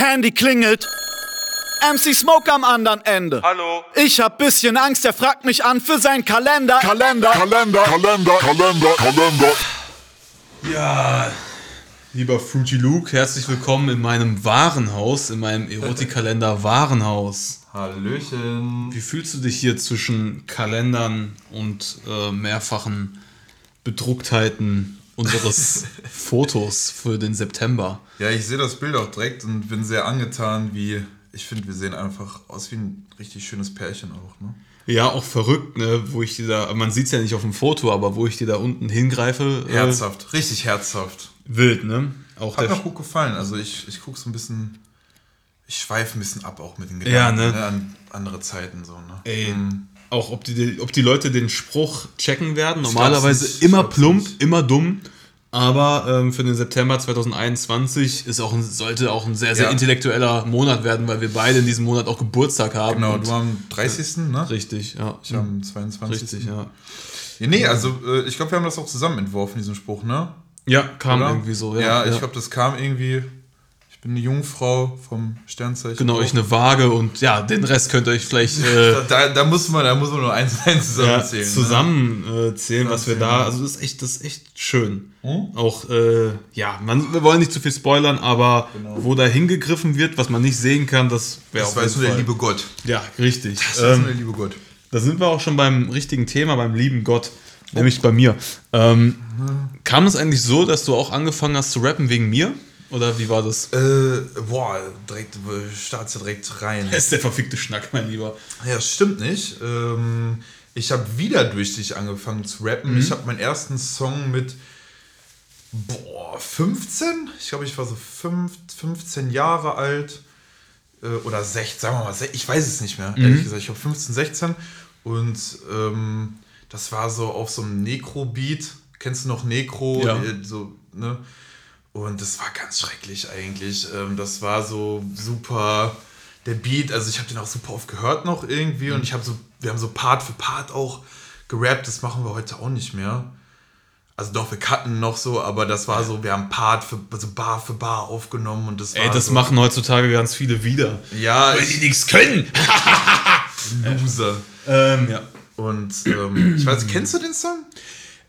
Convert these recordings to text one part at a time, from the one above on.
Handy klingelt. MC Smoke am anderen Ende. Hallo. Ich hab bisschen Angst, er fragt mich an für seinen Kalender. Kalender, Kalender, Kalender, Kalender, Kalender. Ja, lieber Fruity Luke, herzlich willkommen in meinem Warenhaus, in meinem Erotikkalender Warenhaus. Hallöchen. Wie fühlst du dich hier zwischen Kalendern und äh, mehrfachen Bedrucktheiten unseres Fotos für den September? Ja, ich sehe das Bild auch direkt und bin sehr angetan, wie ich finde, wir sehen einfach aus wie ein richtig schönes Pärchen auch, ne? Ja, auch verrückt, ne, wo ich dir da, man sieht es ja nicht auf dem Foto, aber wo ich dir da unten hingreife. äh, Herzhaft, richtig herzhaft. Wild, ne? Auch Hat mir auch gut gefallen. Also ich, ich gucke so ein bisschen, ich schweife ein bisschen ab auch mit den Ja, Gedanken, ne? An andere Zeiten so, ne? Ey, Mhm. Auch ob die, ob die Leute den Spruch checken werden. Normalerweise immer plump, nicht. immer dumm. Aber ähm, für den September 2021 ist auch ein, sollte auch ein sehr, sehr Ja. intellektueller Monat werden, weil wir beide in diesem Monat auch Geburtstag haben. Genau, und du am 30. ne? Richtig, ja. Ich am 22. Richtig, ja. Ja, nee, also äh, ich glaube, wir haben das auch zusammen entworfen, diesen Spruch, ne? Ja, kam Oder? irgendwie so. Ja, Ja, ja. ich glaube, das kam irgendwie. Ich bin eine Jungfrau vom Sternzeichen. Genau, ich eine Waage und ja, den Rest könnt ihr euch vielleicht äh, Da, da, muss man, da muss man nur eins eins ja, zusammenzählen. ne? zusammen was wir da. Also das ist echt, das ist echt schön. Auch äh, ja, man, wir wollen nicht zu viel spoilern, aber wo da hingegriffen wird, was man nicht sehen kann, das wäre Das auf weiß jeden nur der liebe Gott. Ja, richtig. Das weiß nur Ähm, der liebe Gott. da sind wir auch schon beim richtigen Thema, beim lieben Gott, nämlich bei mir. Ähm, kam es eigentlich so, dass du auch angefangen hast zu rappen wegen mir? Oder wie war das? Äh, boah, direkt, startst du direkt rein. Das ist der verfickte Schnack, mein Lieber. Ja, das stimmt nicht. Ähm, ich habe wieder durch dich angefangen zu rappen. Mhm. Ich habe meinen ersten Song mit, boah, 15? Ich glaube, ich war so fünf, 15 Jahre alt. Äh, oder 16, sagen wir mal, ich weiß es nicht mehr, Mhm. ehrlich gesagt. Ich glaube 15, 16. Und ähm, das war so auf so einem Necro-Beat. Kennst du noch Necro? Ja. Äh, So, ne? Und das war ganz schrecklich eigentlich. Ähm, das war so super. Der Beat, also ich habe den auch super oft gehört noch irgendwie Mhm. und ich habe so, wir haben so Part für Part auch gerappt, das machen wir heute auch nicht mehr. Also doch, wir cutten noch so, aber das war so, wir haben Part für, also Bar für Bar aufgenommen und das war Ey, das so, machen heutzutage ganz viele wieder. ja, Weil die ich, nichts können. Loser. ähm, ja. Und ähm, ich weiß, kennst du den Song?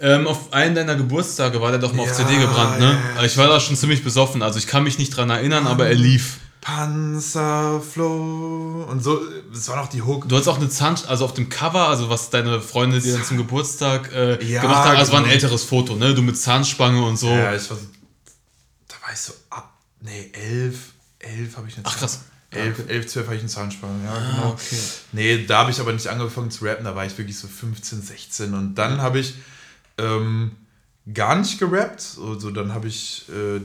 Ähm, auf einen deiner Geburtstage war der doch mal auf Ja, CD gebrannt, ne? ja, ja. Ich war da schon ziemlich besoffen, also ich kann mich nicht dran erinnern, aber er lief. Panzerflow und so, das war noch die Hook. Du hast auch eine Zahn, also auf dem Cover, also was deine Freunde dir dann zum Geburtstag äh, Ja, gemacht haben, also war ein genau. älteres Foto, ne? Du mit Zahnspange und so. Ja, ich war so, da war ich so ab, nee, elf, elf habe ich eine Ach, krass. Elf, Ja, okay. elf, zwölf habe ich einen Zahnspange, ja, genau. okay. Nee, da habe ich aber nicht angefangen zu rappen, da war ich wirklich so 15, 16 und dann habe ich ähm, gar nicht gerappt, also dann habe ich äh,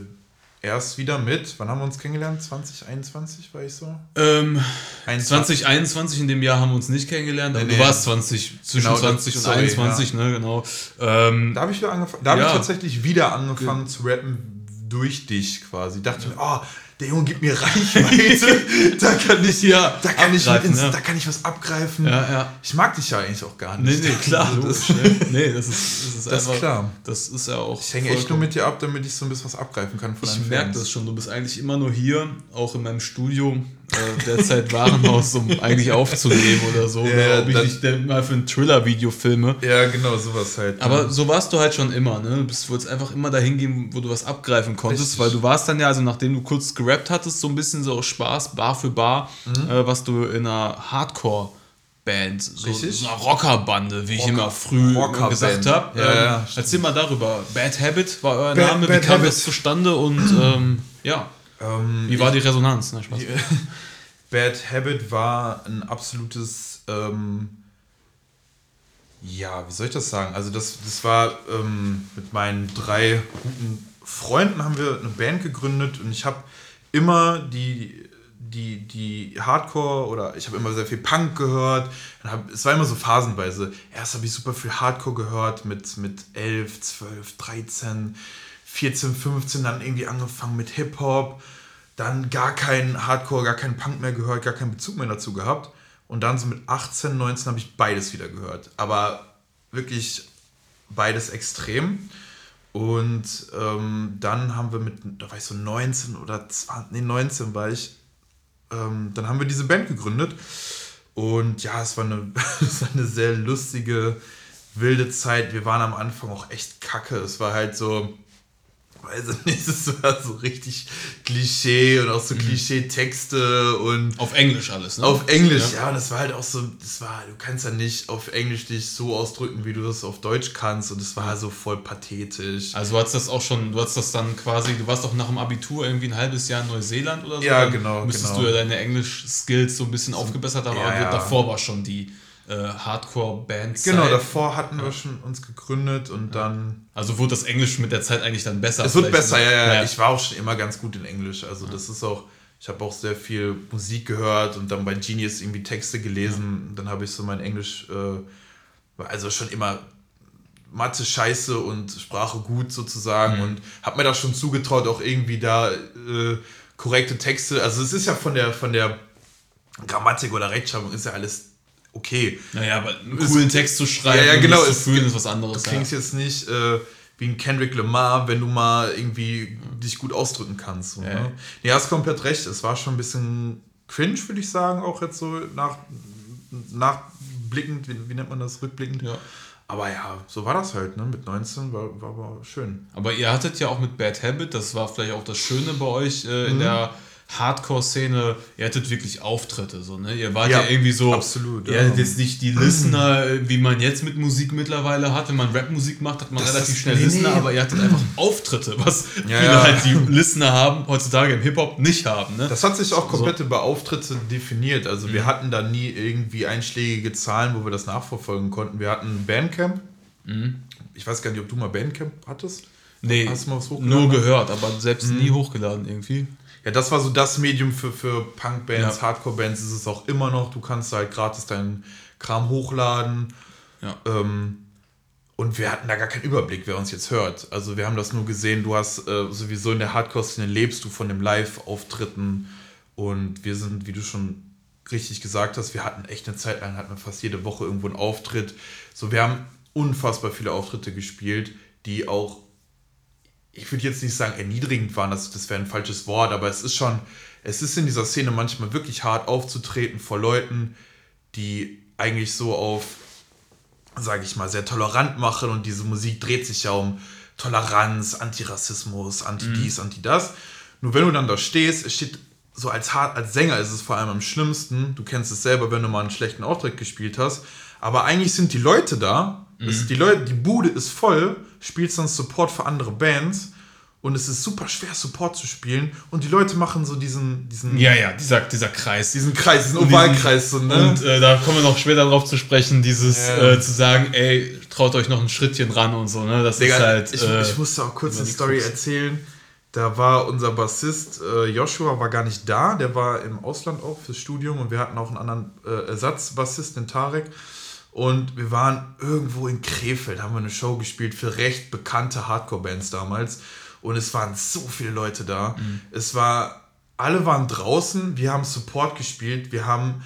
erst wieder mit, wann haben wir uns kennengelernt? 2021 war ich so? Ähm, 21. 2021 in dem Jahr haben wir uns nicht kennengelernt, aber Nee, du nee. warst 20, zwischen Genau, 20 und sorry, 21, ne, genau. Ähm, Da habe ich wieder angefangen, da habe Ja. ich tatsächlich wieder angefangen zu rappen durch dich quasi. Dachte mir, oh, der Junge gibt mir Reichweite, da kann ich Ja, da kann ich, ins, ja. da kann ich was abgreifen. ja, ja. Ich mag dich ja eigentlich auch gar Nee, nicht. nee, klar. Das, ne? nee, das ist, das ist Das ist einfach. klar. Das ist ja auch. ich hänge echt nur mit dir ab, damit ich so ein bisschen was abgreifen kann von Ich merke das schon. Du bist eigentlich immer nur hier, auch in meinem Studio, äh, derzeit Warenhaus, um eigentlich aufzunehmen oder so. Ja, oder ob ich dich mal für ein Thriller-Video filme. Ja, genau, sowas halt. Aber so warst du halt schon immer, ne? Du bist, wolltest einfach immer dahin gehen, wo du was abgreifen konntest, Richtig. weil du warst dann ja, also nachdem du kurz gerappt hattest, so ein bisschen so aus Spaß, Bar für Bar, Mhm. äh, was du in einer Hardcore-Band, so, Richtig. so einer Rockerbande, wie ich Rocker- immer früh Rockerband. gesagt habe. Ja, ähm, ja, erzähl mal darüber. Bad Habit war euer Bad- Name, Bad wie kam Habit. das zustande und ähm, ja, ähm, wie war die Resonanz? Na, Spaß. Bad Habit war ein absolutes, ähm, ja, wie soll ich das sagen? Also das, das war ähm, mit meinen drei guten Freunden haben wir eine Band gegründet und ich habe immer die, die, die Hardcore oder ich habe immer sehr viel Punk gehört. Hab, es war immer so phasenweise. Erst habe ich super viel Hardcore gehört mit, mit 11, 12, 13, 14, 15, dann irgendwie angefangen mit Hip-Hop dann gar keinen Hardcore, gar keinen Punk mehr gehört, gar keinen Bezug mehr dazu gehabt. Und dann so mit 18, 19 habe ich beides wieder gehört. Aber wirklich beides extrem. Und ähm, dann haben wir mit, da war ich so 19 oder 20, nee, 19 war ich, ähm, dann haben wir diese Band gegründet. Und ja, es war, eine, es war eine sehr lustige, wilde Zeit. Wir waren am Anfang auch echt kacke. Es war halt so, weiß ich nicht, es war so richtig Klischee und auch so Klischee-Texte und Auf Englisch alles, ne? auf Englisch, ja. und das war halt auch so, das war, du kannst ja nicht auf Englisch dich so ausdrücken, wie du das auf Deutsch kannst und es war so voll pathetisch. Also du hast das auch schon, du hast das dann quasi, du warst doch nach dem Abitur irgendwie ein halbes Jahr in Neuseeland oder so. Ja, genau, Müsstest genau. du ja deine Englisch-Skills so ein bisschen aufgebessert haben, ja, aber ja. davor war schon die äh, Hardcore-Band. Genau, davor hatten wir schon uns gegründet und dann. Also wurde das Englisch mit der Zeit eigentlich dann besser. Es wird besser, ne? ja, ja, Ich war auch schon immer ganz gut in Englisch. Also das ist auch, ich habe auch sehr viel Musik gehört und dann bei Genius irgendwie Texte gelesen. Dann habe ich so mein Englisch, äh, also schon immer Mathe scheiße und Sprache gut sozusagen und habe mir das schon zugetraut, auch irgendwie da äh, korrekte Texte. Also es ist ja von der von der Grammatik oder Rechtschreibung ist ja alles okay. Naja, aber einen coolen Text zu schreiben Ja, ja, und genau, es- zu fühlen ist was anderes. Du klingst ja. jetzt nicht äh, wie ein Kendrick Lamar, wenn du mal irgendwie dich gut ausdrücken kannst. So, Ja. ne? Nee, hast komplett recht. Es war schon ein bisschen cringe, würde ich sagen, auch jetzt so nach, nachblickend, wie, wie nennt man das, rückblickend. Ja. Aber ja, so war das halt, ne? Mit 19 war, war, war schön. Aber ihr hattet ja auch mit Bad Habit, das war vielleicht auch das Schöne bei euch äh, Mhm. in der Hardcore-Szene, ihr hattet wirklich Auftritte, so, ne? Ihr wart ja, Ja, irgendwie so. absolut, Ihr ja. hattet jetzt nicht die Listener, wie man jetzt mit Musik mittlerweile hat. Wenn man Rapmusik macht, hat man Das relativ schnell nee, Listener, nee. aber ihr hattet einfach Auftritte, was Ja, viele halt die Listener haben, heutzutage im Hip-Hop nicht haben, ne? Das hat sich auch komplett über Auftritte definiert. Also Mhm. wir hatten da nie irgendwie einschlägige Zahlen, wo wir das nachverfolgen konnten. Wir hatten Bandcamp. Mhm. Ich weiß gar nicht, ob du mal Bandcamp hattest. nee, Hast du mal was hochgeladen? nur gehört, aber selbst Mhm. nie hochgeladen irgendwie. Ja, das war so das Medium für, für Punk-Bands, Ja. Hardcore-Bands ist es auch immer noch. Du kannst halt gratis deinen Kram hochladen. Ja. Ähm, und wir hatten da gar keinen Überblick, wer uns jetzt hört. Also wir haben das nur gesehen, du hast äh, sowieso in der Hardcore-Szene lebst du von den Live-Auftritten. Und wir sind, wie du schon richtig gesagt hast, wir hatten echt eine Zeit lang, hatten wir fast jede Woche irgendwo einen Auftritt. So, wir haben unfassbar viele Auftritte gespielt, die auch ich würde jetzt nicht sagen erniedrigend waren, das, das wäre ein falsches Wort, aber es ist schon, es ist in dieser Szene manchmal wirklich hart aufzutreten vor Leuten, die eigentlich so auf, sage ich mal, sehr tolerant machen und diese Musik dreht sich ja um Toleranz, Antirassismus, Anti-Dies, Anti-Das. Nur wenn du dann da stehst, es steht so als, hart, als Sänger ist es vor allem am schlimmsten. Du kennst es selber, wenn du mal einen schlechten Auftritt gespielt hast. Aber eigentlich sind die Leute da. Es, die, Leute, die Bude ist voll, spielst dann Support für andere Bands. Und es ist super schwer, Support zu spielen. Und die Leute machen so diesen, diesen, Ja, ja, dieser, dieser Kreis. diesen Kreis, diesen Ovalkreis. So, ne? Und äh, da kommen wir noch später drauf zu sprechen, dieses Ja. äh, zu sagen, ey, traut euch noch ein Schrittchen ran und so, ne? Das Digga, ist halt. ich, äh, ich musste auch kurz eine Story Krux. erzählen. Da war unser Bassist äh, Joshua war gar nicht da, der war im Ausland auch fürs Studium und wir hatten auch einen anderen äh, Ersatzbassist, den Tarek. Und wir waren irgendwo in Krefeld, haben wir eine Show gespielt für recht bekannte Hardcore-Bands damals. Und es waren so viele Leute da. Mhm. Es war, alle waren draußen, wir haben Support gespielt, wir haben,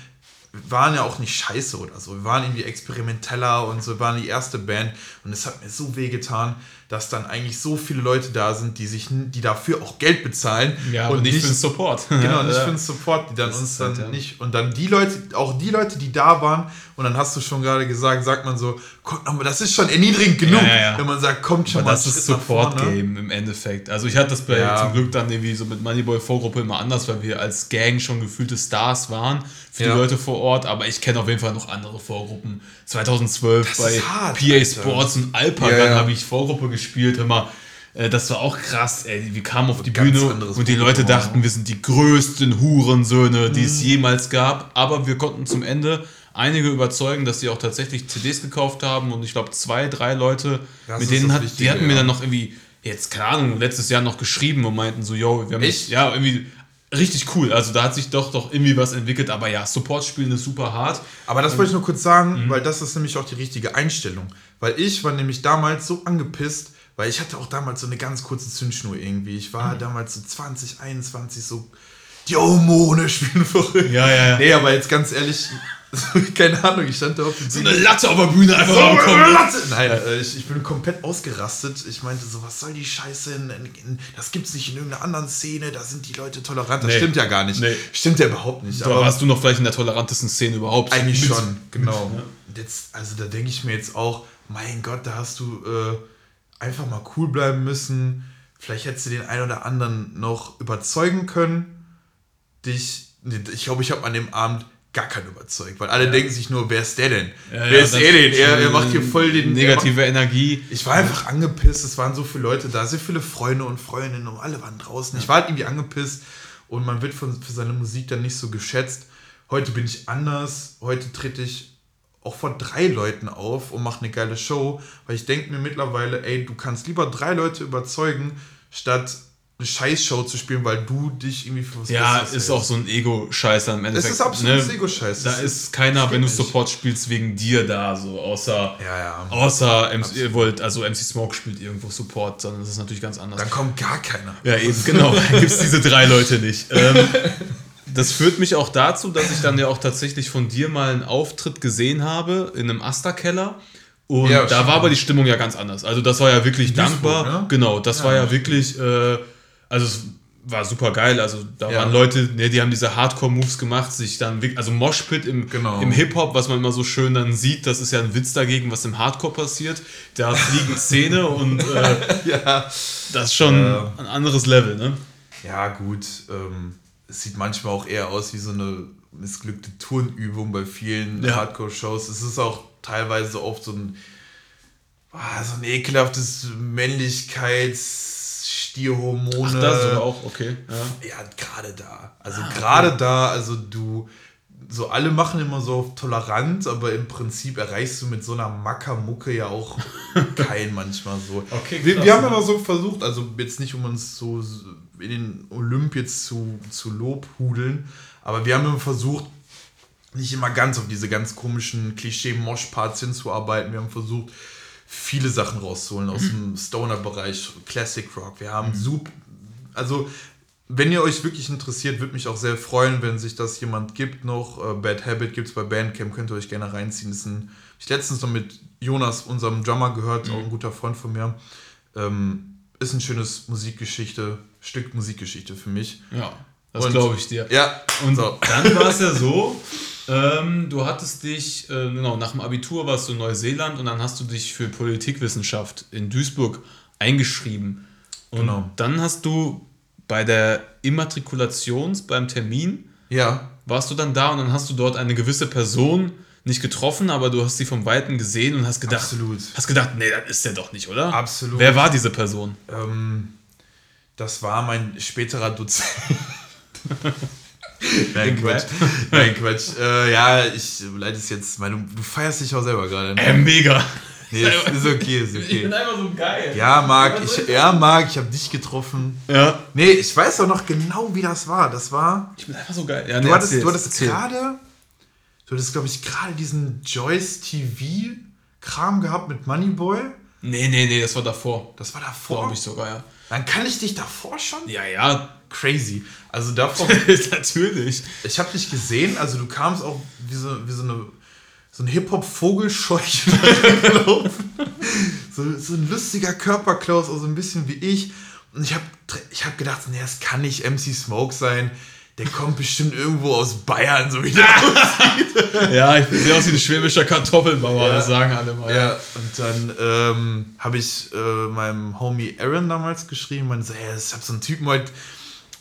wir waren ja auch nicht scheiße oder so. Wir waren irgendwie experimenteller und so, wir waren die erste Band. Und es hat mir so weh getan, dass dann eigentlich so viele Leute da sind, die sich, die dafür auch Geld bezahlen. ja, und nicht für den Support. Genau, nicht Ja. für den Support, die dann Das uns dann halt, ja. nicht. Und dann die Leute, auch die Leute, die da waren, und dann hast du schon gerade gesagt, sagt man so, guck, aber das ist schon erniedrigend genug, Ja, ja, wenn man sagt, kommt schon Aber mal das ist. Support-Game im Endeffekt. Also ich hatte das bei Ja. zum Glück dann irgendwie so mit Moneyboy-Vorgruppe immer anders, weil wir als Gang schon gefühlte Stars waren für die Leute vor Ort. Aber ich kenne auf jeden Fall noch andere Vorgruppen. 2012 Das bei hart, PA Alter. Sports und Alpagan habe ich Vorgruppe gespielt. Immer. äh, Das war auch krass, ey. Wir kamen auf die Bühne und die Leute dachten, wir sind die größten Hurensöhne, die Mhm. es jemals gab. Aber wir konnten zum Ende einige überzeugen, dass sie auch tatsächlich CDs gekauft haben. Und ich glaube, zwei, drei Leute, Das mit denen hat, die hatten mir ja. dann noch irgendwie, jetzt, keine Ahnung, letztes Jahr noch geschrieben und meinten so, yo, wir haben Echt? ja irgendwie richtig cool. Also da hat sich doch doch irgendwie was entwickelt, aber ja, Support spielen ist super hart. Aber das wollte ich nur kurz sagen, Mhm. weil das ist nämlich auch die richtige Einstellung. Weil ich war nämlich damals so angepisst, weil ich hatte auch damals so eine ganz kurze Zündschnur irgendwie. Ich Mhm. war damals so 20, 21 so, die Hormone spielen verrückt. Ja, ja, ja. Nee, aber jetzt ganz ehrlich, keine Ahnung, ich stand da auf So eine Latte auf der Bühne einfach mal bekommen. Nein, äh, ich, ich bin komplett ausgerastet. Ich meinte so, was soll die Scheiße? In, in, das gibt's nicht in irgendeiner anderen Szene, da sind die Leute tolerant. Das Nee. stimmt ja gar nicht. Nee. Stimmt ja überhaupt nicht. Da warst du noch vielleicht in der tolerantesten Szene überhaupt. Eigentlich Mit- schon, genau. Und Jetzt, also da denke ich mir jetzt auch, mein Gott, da hast du äh, einfach mal cool bleiben müssen. Vielleicht hättest du den einen oder anderen noch überzeugen können. Dich, ich glaube, ich habe an dem Abend gar keinen überzeugt, weil alle denken sich nur, wer ist der denn? Ja, wer ja, ist er denn? Er, er macht hier voll den Negative Energie. ich war einfach angepisst, es waren so viele Leute da, sehr viele Freunde und Freundinnen und alle waren draußen. Ich war halt irgendwie angepisst und man wird von, für seine Musik dann nicht so geschätzt. Heute bin ich anders, heute trete ich auch vor drei Leuten auf und mache eine geile Show, weil ich denke mir mittlerweile, ey, du kannst lieber drei Leute überzeugen, statt eine Scheißshow zu spielen, weil du dich irgendwie für was Ja, ist auch hältst. so ein Ego-Scheiß dann im Endeffekt. ne? ist absolutes Ego-Scheiß. Da ist keiner, wenn du geht nicht. Support spielst, wegen dir da, so außer, Ja, ja. außer MC, ihr wollt, also MC Smoke spielt irgendwo Support, sondern das ist natürlich ganz anders. Dann kommt gar keiner. Ja, eben, genau. Gibt es diese drei Leute nicht. Ähm, das führt mich auch dazu, dass ich dann ja auch tatsächlich von dir mal einen Auftritt gesehen habe in einem Asterkeller. Und Ja, da stimmt. war aber die Stimmung ja ganz anders. Also das war ja wirklich dankbar. ne? Genau, das war ja wirklich, äh, also es war super geil. Also da Ja. waren Leute, ne, die haben diese Hardcore-Moves gemacht, sich dann wirklich, also Moshpit im, Genau. im Hip-Hop, was man immer so schön dann sieht, das ist ja ein Witz dagegen, was im Hardcore passiert. Da fliegen Szene und äh, Ja. das ist schon ein anderes Level, ne? Ja, gut. Ähm, es sieht manchmal auch eher aus wie so eine missglückte Turnübung bei vielen Ja. Hardcore-Shows. Es ist auch teilweise oft so ein, ah, so ein ekelhaftes Männlichkeits-Stierhormone. Ach, das sogar auch, okay. Ja. Ja, gerade da. Also gerade da, also du, so alle machen immer so tolerant, aber im Prinzip erreichst du mit so einer Mackermucke ja auch keinen manchmal so. Okay, wir, wir haben aber so versucht, also jetzt nicht um uns so in den Olymp jetzt zu, zu lobhudeln, aber wir haben immer versucht, nicht immer ganz auf diese ganz komischen Klischee-Mosh-Parts hinzuarbeiten. Wir haben versucht, viele Sachen rauszuholen aus dem Stoner-Bereich, Classic Rock. Wir haben super, also wenn ihr euch wirklich interessiert, würde mich auch sehr freuen, wenn sich das jemand gibt noch. Äh, Bad Habit gibt es bei Bandcamp, könnt ihr euch gerne reinziehen. Das ist ein, ich letztens noch mit Jonas, unserem Drummer, gehört, auch ein guter Freund von mir. Ähm, ist ein schönes Musikgeschichte, Stück Musikgeschichte für mich. Ja, das glaube ich dir. Ja, Und so. dann war es ja so, ähm, du hattest dich, äh, genau, nach dem Abitur warst du in Neuseeland und dann hast du dich für Politikwissenschaft in Duisburg eingeschrieben. Und Genau. dann hast du bei der Immatrikulations, beim Termin, Ja, warst du dann da und dann hast du dort eine gewisse Person nicht getroffen, aber du hast sie vom Weiten gesehen und hast gedacht, Absolut. hast gedacht, nee, das ist der doch nicht, oder? Absolut. Wer war diese Person? Ähm, das war mein späterer Dozent. Nein, Quatsch. Nein, Quatsch. Äh, ja, ich leite es jetzt. Meine, du feierst dich auch selber gerade. Ne? Äh, mega. Nee, ist, ist okay, ist Ich bin okay. einfach so geil. Ja, Marc, ich, ja, Marc, ich habe dich getroffen. Ja. Nee, ich weiß auch noch genau, wie das war. Das war. Ich bin einfach so geil. Ja, Du nee, hattest, erzähl, du hattest gerade. Du hattest, glaube ich, gerade diesen Joyce TV-Kram gehabt mit Moneyboy. Nee, nee, nee, das war davor. Das war davor. Glaube ich sogar, ja. Dann kann ich dich davor schon? Ja, ja. Crazy. Also davor Natürlich. Ich habe dich gesehen, also du kamst auch wie so, wie so eine so ein Hip-Hop-Vogelscheuche gelaufen. So, so ein lustiger Körperklaus, also ein bisschen wie ich. Und ich habe ich hab gedacht, nee, das kann nicht MC Smoke sein. Der kommt bestimmt irgendwo aus Bayern, so wie der Ja, ich sehe aus wie ein schwäbischer Kartoffelbauer, Ja. das sagen alle mal. Ja, und dann ähm, habe ich äh, meinem Homie Aaron damals geschrieben, man so, hey, ich habe so einen Typen heute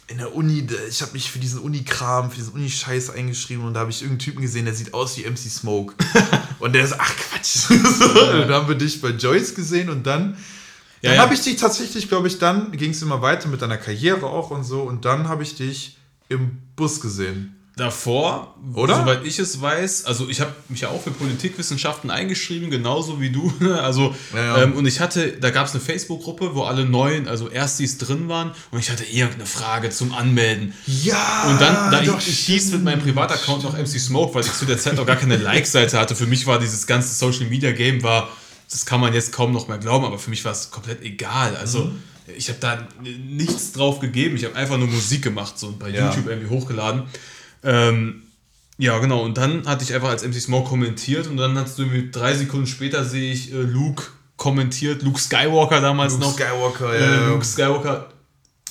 in der Uni, ich habe mich für diesen Uni-Kram, für diesen Uni-Scheiß eingeschrieben und da habe ich irgendeinen Typen gesehen, der sieht aus wie MC Smoke. und der so, ach Quatsch. so, und dann haben wir dich bei Joyce gesehen und dann, Ja, dann ja. habe ich dich tatsächlich, glaube ich, dann ging es immer weiter mit deiner Karriere auch und so und dann habe ich dich im Bus gesehen. Davor, Oder? soweit ich es weiß, also ich habe mich ja auch für Politikwissenschaften eingeschrieben, genauso wie du. Also, Ja, ja. Ähm, und ich hatte, da gab es eine Facebook-Gruppe, wo alle neuen, also Erstis drin waren und ich hatte irgendeine Frage zum Anmelden. Ja! Und dann, da ich, ich hieß mit meinem Privataccount noch MC Smoke, weil ich zu der Zeit noch gar keine Like-Seite hatte. Für mich war dieses ganze Social-Media-Game, war, das kann man jetzt kaum noch mehr glauben, aber für mich war es komplett egal. Also Mhm. Ich habe da nichts drauf gegeben. Ich habe einfach nur Musik gemacht so, und bei Ja. YouTube irgendwie hochgeladen. Ähm, Ja, genau. Und dann hatte ich einfach als MC Smoke kommentiert und dann hast du irgendwie drei Sekunden später sehe ich äh, Luke kommentiert, Luke Skywalker damals Luke noch. Skywalker, äh, ja. Luke Skywalker.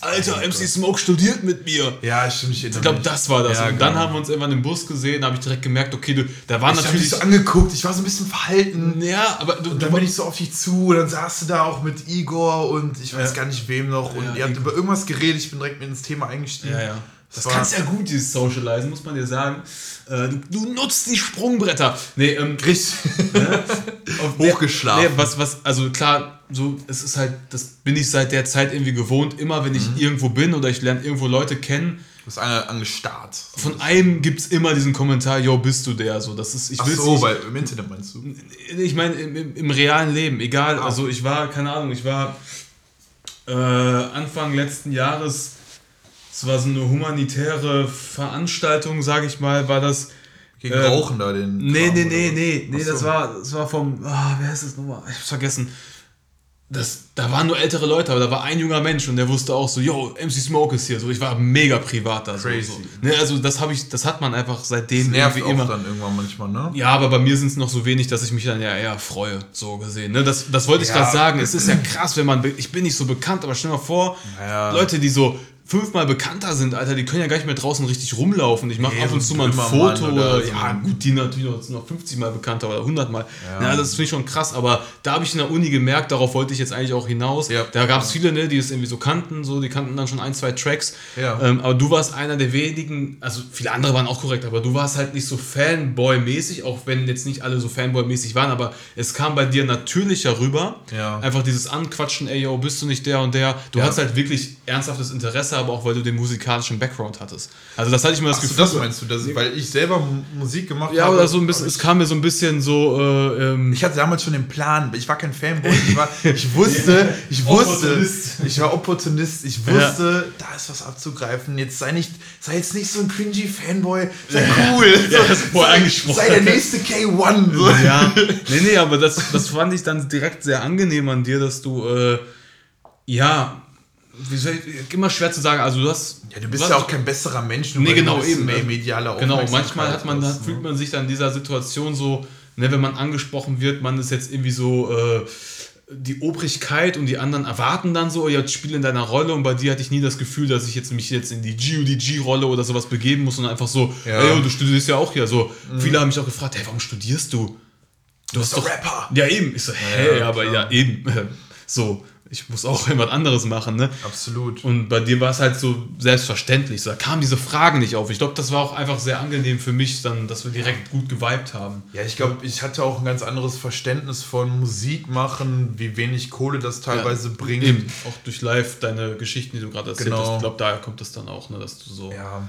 Alter, MC Smoke studiert mit mir. Ja, stimmt. Ich, Ich glaube, das war das. Ja, und dann genau. haben wir uns irgendwann im Bus gesehen, da habe ich direkt gemerkt, okay, du, da war Ich natürlich. so angeguckt, ich war so ein bisschen verhalten. ja, aber du, Und du dann bin ich so auf dich zu, und dann saß du da auch mit Igor und ich weiß Ja. gar nicht wem noch. Und Ja, ihr habt über irgendwas geredet, ich bin direkt mit ins Thema eingestiegen. Ja, ja. Das war- kannst ja gut, dieses Socializen, muss man dir sagen. Äh, du, du nutzt die Sprungbretter. Nee, ähm, Richtig. auf- Hochgeschlafen. Nee, was, was, also klar, so, es ist halt, das bin ich seit der Zeit irgendwie gewohnt. Immer wenn ich Mhm. irgendwo bin oder ich lerne irgendwo Leute kennen, Du bist ange, angestarrt. von einem gibt es immer diesen Kommentar, yo, bist du der? So, das ist, ich Ach so, nicht, weil im Internet meinst du? ich meine, im, im, realen Leben, egal, also ich war, keine Ahnung, ich war äh, Anfang letzten Jahres, es war so eine humanitäre Veranstaltung, sage ich mal, war das. Gegen äh, Rauchen da den. Nee, Kram nee, nee, nee, nee, so. das war, das war vom, ah, wer ist das nochmal? Ich hab's vergessen. Das, da waren nur ältere Leute, aber da war ein junger Mensch und der wusste auch so, yo, MC Smoke ist hier. So, ich war mega privat da. Crazy. so. Ne, also das habe ich, das hat man einfach seitdem Das nervt irgendwie auch immer. dann irgendwann manchmal, ne? Ja, aber bei mir sind es noch so wenig, dass ich mich dann ja eher freue, so gesehen. Ne? Das, das wollte ich Ja. gerade sagen. Es ist ja krass, wenn man, ich bin nicht so bekannt, aber stell dir mal vor, Ja. Leute, die so fünfmal bekannter sind, Alter, die können ja gar nicht mehr draußen richtig rumlaufen. Ich mache Nee, ab und zu mal ein Foto oder oder, so. ja, gut, die natürlich noch, sind noch 50 Mal bekannter oder 100 Mal. Ja. Ja, das finde ich schon krass, aber da habe ich in der Uni gemerkt, darauf wollte ich jetzt eigentlich auch hinaus. Ja. Da gab es viele, ne, die es irgendwie so kannten, so, die kannten dann schon ein, zwei Tracks. Ja. Ähm, aber du warst einer der wenigen, also viele andere waren auch korrekt, aber du warst halt nicht so Fanboy-mäßig, auch wenn jetzt nicht alle so Fanboy-mäßig waren, aber es kam bei dir natürlicher rüber. Einfach dieses Anquatschen, ey, yo, bist du nicht der und der. Du hattest halt wirklich ernsthaftes Interesse, aber auch weil du den musikalischen Background hattest. Also das hatte ich mir das Achso, Gefühl. das meinst du, das, weil ich selber Mu- Musik gemacht ja, habe. oder so ein bisschen, aber es kam mir so ein bisschen so, äh, ähm, Ich hatte damals schon den Plan. Ich war kein Fanboy. Ich, war, ich wusste, ich wusste, ich war Opportunist. Ich wusste, da ist was abzugreifen. Jetzt sei nicht, sei jetzt nicht so ein cringy Fanboy. Sei cool. Ja, So, das ist sei, angesprochen. sei der nächste K1. So. Ja, nee, nee, aber das, das fand ich dann direkt sehr angenehm an dir, dass du, äh, ja, ich, immer schwer zu sagen, also du hast. Ja, du bist was- ja auch kein besserer Mensch, nur Nee, genau, du eben. mehr mediale Genau, manchmal hat man, hast, da fühlt ne? man sich dann in dieser Situation so, ne, wenn man angesprochen wird, man ist jetzt irgendwie so äh, die Obrigkeit und die anderen erwarten dann so, ja, spiel in deiner Rolle und bei dir hatte ich nie das Gefühl, dass ich jetzt mich jetzt in die GUDG-Rolle oder sowas begeben muss, sondern einfach so, Ja. ey, du studierst ja auch hier. So, viele haben mich auch gefragt, hey, warum studierst du? Du bist doch Rapper. Ja, eben. Ich so, hä, Ja, aber klar. ja, eben. So, ich muss auch jemand anderes machen, ne? Absolut. Und bei dir war es halt so selbstverständlich. So, Da kamen diese Fragen nicht auf. Ich glaube, das war auch einfach sehr angenehm für mich, dann, dass wir direkt gut geweibt haben. Ja, ich glaube, ich hatte auch ein ganz anderes Verständnis von Musik machen, wie wenig Kohle das teilweise bringt. Eben, auch durch live deine Geschichten, die du gerade erzählt Genau. hast. Ich glaube, daher kommt es dann auch, ne, dass du so. Ja,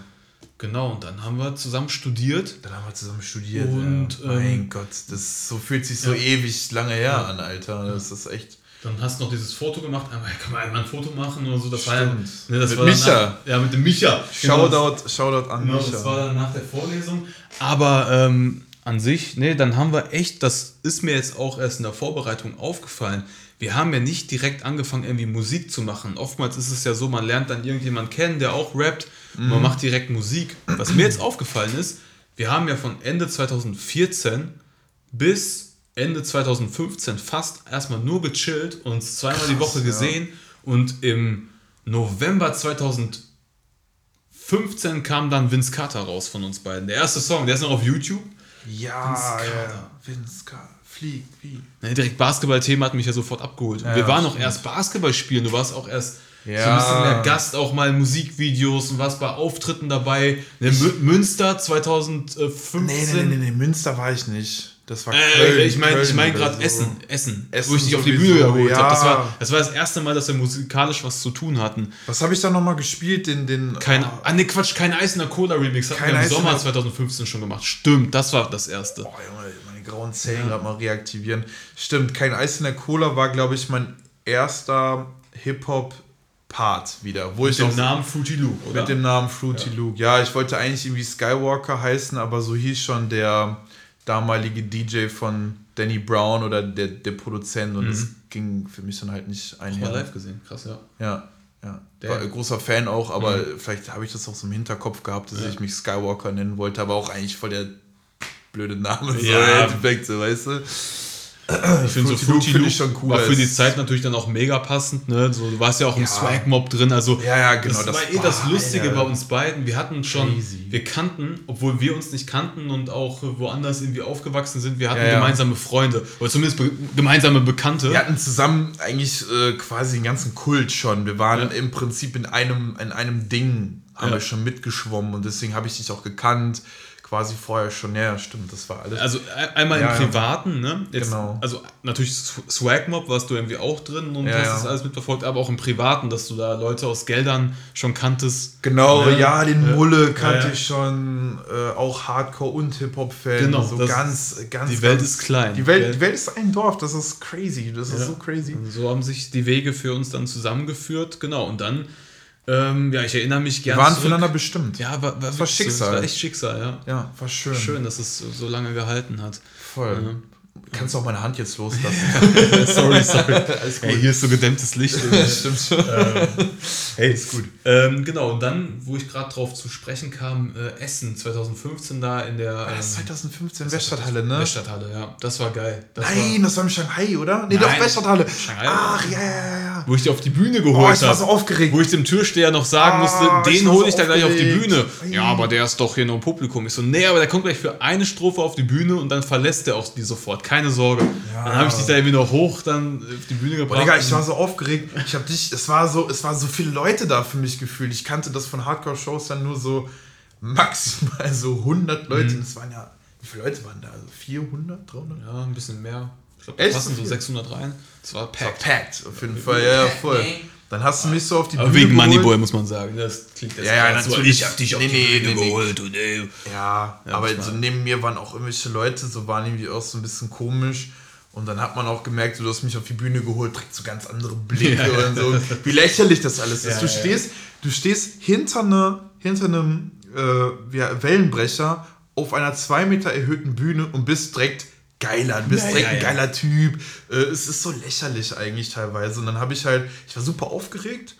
Genau, und dann haben wir zusammen studiert. dann haben wir zusammen studiert. Und, ja. mein ähm, Gott, das so fühlt sich so ewig lange her an, Alter. Das ist echt. Dann hast du noch dieses Foto gemacht. Aber kann man einmal ein Foto machen oder so? Das war ja, ne, das Mit war Micha. Danach, ja, mit dem Micha. Genau. Shoutout, Shoutout an Genau, Micha. das war dann nach der Vorlesung. Aber ähm, an sich, nee, dann haben wir echt, das ist mir jetzt auch erst in der Vorbereitung aufgefallen. Wir haben ja nicht direkt angefangen, irgendwie Musik zu machen. Oftmals ist es ja so, man lernt dann irgendjemanden kennen, der auch rappt und Mhm. man macht direkt Musik. Was mir jetzt aufgefallen ist, wir haben ja von Ende 2014 bis Ende 2015 fast erstmal nur gechillt, uns zweimal die Woche ja. gesehen und im November 2015 kam dann Vince Carter raus von uns beiden. Der erste Song, der ist noch auf YouTube. ja, Vince ja. Carter. Vince Carter. Flieg, wie? Ne, direkt Basketball-Thema hat mich ja sofort abgeholt. Und Ja, wir waren noch stimmt. erst Basketball spielen, du warst auch erst so ein Ja. bisschen mehr Gast, auch mal Musikvideos und warst bei Auftritten dabei. Ne, Mü- Münster 2015. Nee, nee, nee, nee, nee, Münster war ich nicht. Das war Äh, Köln. ich meine ich mein gerade so. Essen, Essen, Essen wo ich dich auf die Bühne geholt ja. habe. Das war, das war das erste Mal, dass wir musikalisch was zu tun hatten. Was habe ich da nochmal gespielt? Den, den, Kein, oh, ah ne Quatsch, kein Eis in der Cola Remix hatten Kein wir im Eis in Sommer der- 2015 schon gemacht. Stimmt, das war das erste. Oh, Junge, meine grauen Zellen gerade mal reaktivieren. Stimmt, kein Eis in der Cola war, glaube ich, mein erster Hip-Hop-Part wieder. Wo Mit ich dem Namen Fruity Loop, oder? mit dem Namen Fruity Luke. Ja, ich wollte eigentlich irgendwie Skywalker heißen, aber so hieß schon der damalige DJ von Danny Brown oder der, der Produzent und es ging für mich dann halt nicht Mal einher. live gesehen, krass, ja. Ja. Ja, Der- war ein großer Fan auch, aber vielleicht habe ich das auch so im Hinterkopf gehabt, dass ich mich Skywalker nennen wollte, aber auch eigentlich voll der blöde Name. So Ja. Endeffekt, so, weißt du? Ich finde so Fruity Loop schon cool war für die Zeit natürlich dann auch mega passend, ne? So, du warst ja auch im Ja. Swag Mob drin, also Ja, ja, genau, Das, das war eh das Lustige Alter. bei uns beiden. Wir hatten schon, Crazy. wir kannten, obwohl wir uns nicht kannten und auch woanders irgendwie aufgewachsen sind, wir hatten Ja, gemeinsame Freunde oder zumindest be gemeinsame Bekannte. Wir hatten zusammen eigentlich äh, quasi den ganzen Kult schon. Wir waren im Prinzip in einem, in einem Ding, haben wir schon mitgeschwommen und deswegen habe ich dich auch gekannt. Quasi vorher schon. Ja, stimmt, das war alles. Also e- einmal Ja, im. Privaten, ne? Jetzt, Genau. Also natürlich S- Swag Mob warst du irgendwie auch drin und Ja, hast ja. das alles mitverfolgt, aber auch im Privaten, dass du da Leute aus Geldern schon kanntest. Genau, Ne? ja, den. Mulle kannte ich schon, äh, auch Hardcore und Hip-Hop-Fan. Genau, so ganz, ganz. die Welt ganz, ist klein, Die Welt, die Welt ist ein Dorf, das ist crazy, das ist so crazy. Und so haben sich die Wege für uns dann zusammengeführt, genau. Und dann, ähm, ja, ich erinnere mich Wir gerne. waren zurück. füreinander bestimmt. Ja, war, war, war. Schicksal. Das war echt Schicksal, ja. Ja, war schön. Schön, dass es so- so lange gehalten hat. Voll. Kannst du auch meine Hand jetzt loslassen? sorry, sorry. Ey, hier ist so gedämmtes Licht. Stimmt. hey, ist gut. Ähm, genau, und dann, wo ich gerade drauf zu sprechen kam, äh, Essen 2015 da in der ist ähm, 2015 Weststadthalle, ne? Weststadthalle, ja. Das war geil. Das Nein, war, das war in Shanghai, oder? Nee, Nein. doch, Weststadthalle. Shanghai. Ach, ja, ja, ja, wo ich die auf die Bühne Oh, geholt ich war habe. so aufgeregt. Wo ich dem Türsteher noch sagen Ah, musste, den hole ich da gleich auf die. Bühne. Ei. Ja, aber der ist doch hier nur im Publikum. Ich so, nee, aber der kommt gleich für eine Strophe auf die Bühne und dann verlässt er auch die sofort. Keine Sorge. Dann habe ich dich da irgendwie noch hoch dann auf die Bühne Boah, gebracht. Digga, ich war so aufgeregt. Ich hab dich, es war so, es waren so viele Leute da für mich gefühlt. Ich kannte das von Hardcore-Shows dann nur so maximal so 100 Leute. Und es waren ja, wie viele Leute waren da? Also 400, 300? ja, ein bisschen mehr. Ich glaube, da passen so So viel? 600 rein. Das war Das war packed. packed, auf jeden Fall. Ja, ja, voll. Dann hast du mich so auf die Aber Bühne wegen geholt. Moneyboy muss man sagen. Das klingt jetzt Ja, ja, gerade so, natürlich. Ich hab dich auf Nee, die nee, Bühne nee, nee. geholt. Und, ey. Ja, aber das so neben mir waren auch irgendwelche Leute, so waren irgendwie auch so ein bisschen komisch. Und dann hat man auch gemerkt, du hast mich auf die Bühne geholt, trägt so ganz andere Blicke Ja, ja. und so. Wie lächerlich das alles ist. Ja, du, ja. stehst, du stehst hinter, ne, hinter einem äh, ja, Wellenbrecher auf einer zwei Meter erhöhten Bühne und bist direkt geiler, du bist Ja, direkt ja, ein geiler Typ. Äh, es ist so lächerlich eigentlich teilweise. Und dann habe ich halt, ich war super aufgeregt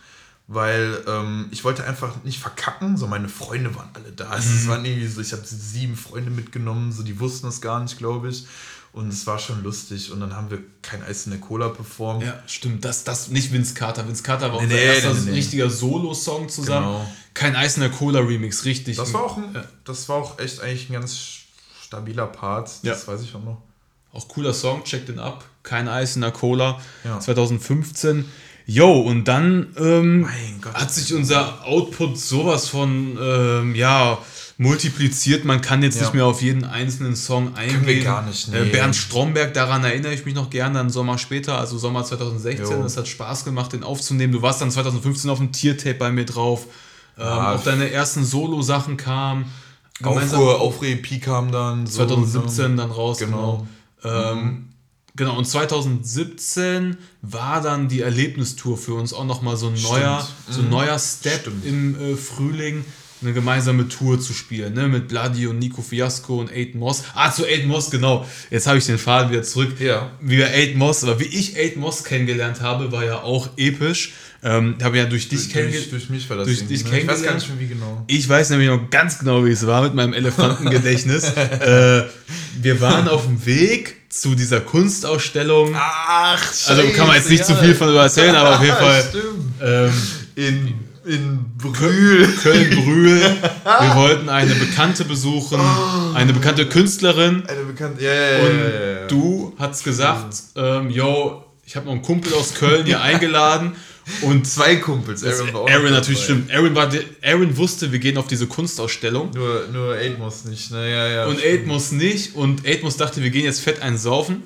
weil ähm, ich wollte einfach nicht verkacken, so meine Freunde waren alle da. Also Mhm. Es waren irgendwie so, ich habe sieben Freunde mitgenommen, so die wussten das gar nicht, glaube ich. Und es war schon lustig. Und dann haben wir kein Eis in der Cola performt. Ja, stimmt. Das, das nicht Vince Carter. Vince Carter war unser nee, erster nee, nee. richtiger Solo-Song zusammen. Genau. Kein Eis in der Cola Remix, richtig. Das war auch, ein, Ja. das war auch echt eigentlich ein ganz stabiler Part. Das Ja. weiß ich auch noch. Auch cooler Song, check den ab. Kein Eis in der Cola. Ja. 2015. Yo, und dann ähm, hat sich unser Output sowas von, ähm, ja, multipliziert. Man kann jetzt Ja. nicht mehr auf jeden einzelnen Song eingehen. wir gar nicht, nee. Äh, Bernd Stromberg, daran erinnere ich mich noch gerne an Sommer später, also Sommer 2016. Jo. Das hat Spaß gemacht, den aufzunehmen. Du warst dann 2015 auf dem Tiertape bei mir drauf. Ähm, Ja. auch deine ersten Solo-Sachen kamen. Aufruhr, Aufruhr EP kam dann. So, 2017 ne? dann raus, genau. Genau. Ähm, genau, und 2017 war dann die Erlebnistour für uns auch nochmal so ein neuer, so ein neuer Step Stimmt. im äh, Frühling, eine gemeinsame Tour zu spielen, ne? Mit Bloody und Nico Fiasco und Eight Moss. Ah, zu Eight Moss, genau. Jetzt habe ich den Faden wieder zurück. Ja. Wie wir Eight Moss, aber wie ich Eight Moss kennengelernt habe, war ja auch episch. Ähm, habe ja durch dich Durch, kennengelernt. durch mich war das durch dich ne? Ich weiß gar nicht mehr, wie genau. Ich weiß nämlich noch ganz genau, wie es war mit meinem Elefantengedächtnis. äh, wir waren auf dem Weg zu dieser Kunstausstellung. Ach, also kann man jetzt nicht zu viel von erzählen, aber auf jeden Fall ähm, In, in Brühl. Köln-Brühl. Wir wollten eine Bekannte besuchen, eine bekannte Künstlerin. Eine bekannte. Ja, ja, ja, Und ja, ja, ja. du hast gesagt, ähm, yo, ich habe noch einen Kumpel aus Köln hier eingeladen. Und Zwei Kumpels. Aaron, war auch Aaron natürlich dabei. stimmt. Aaron, war der, Aaron wusste, wir gehen auf diese Kunstausstellung. Nur, nur Aidmus nicht, ne? Ja, ja. Und stimmt. Aidmus nicht. Und Aidmus dachte, wir gehen jetzt fett einen saufen.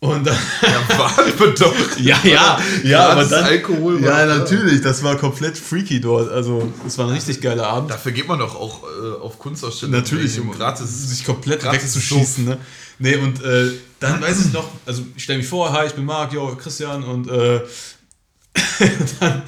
Und dann, Ja, wir doch. ja, ja, ja, aber dann. Alkohol war ja, da. natürlich, das war komplett freaky dort. Also, es war ein richtig geiler Abend. Dafür geht man doch auch äh, auf Kunstausstellungen. Natürlich, um gratis. sich komplett gratis wegzuschießen. Ne? Nee, und äh, dann weiß ich noch, also ich stelle mich vor, hi, ich bin Marc, yo, Christian und äh, dann,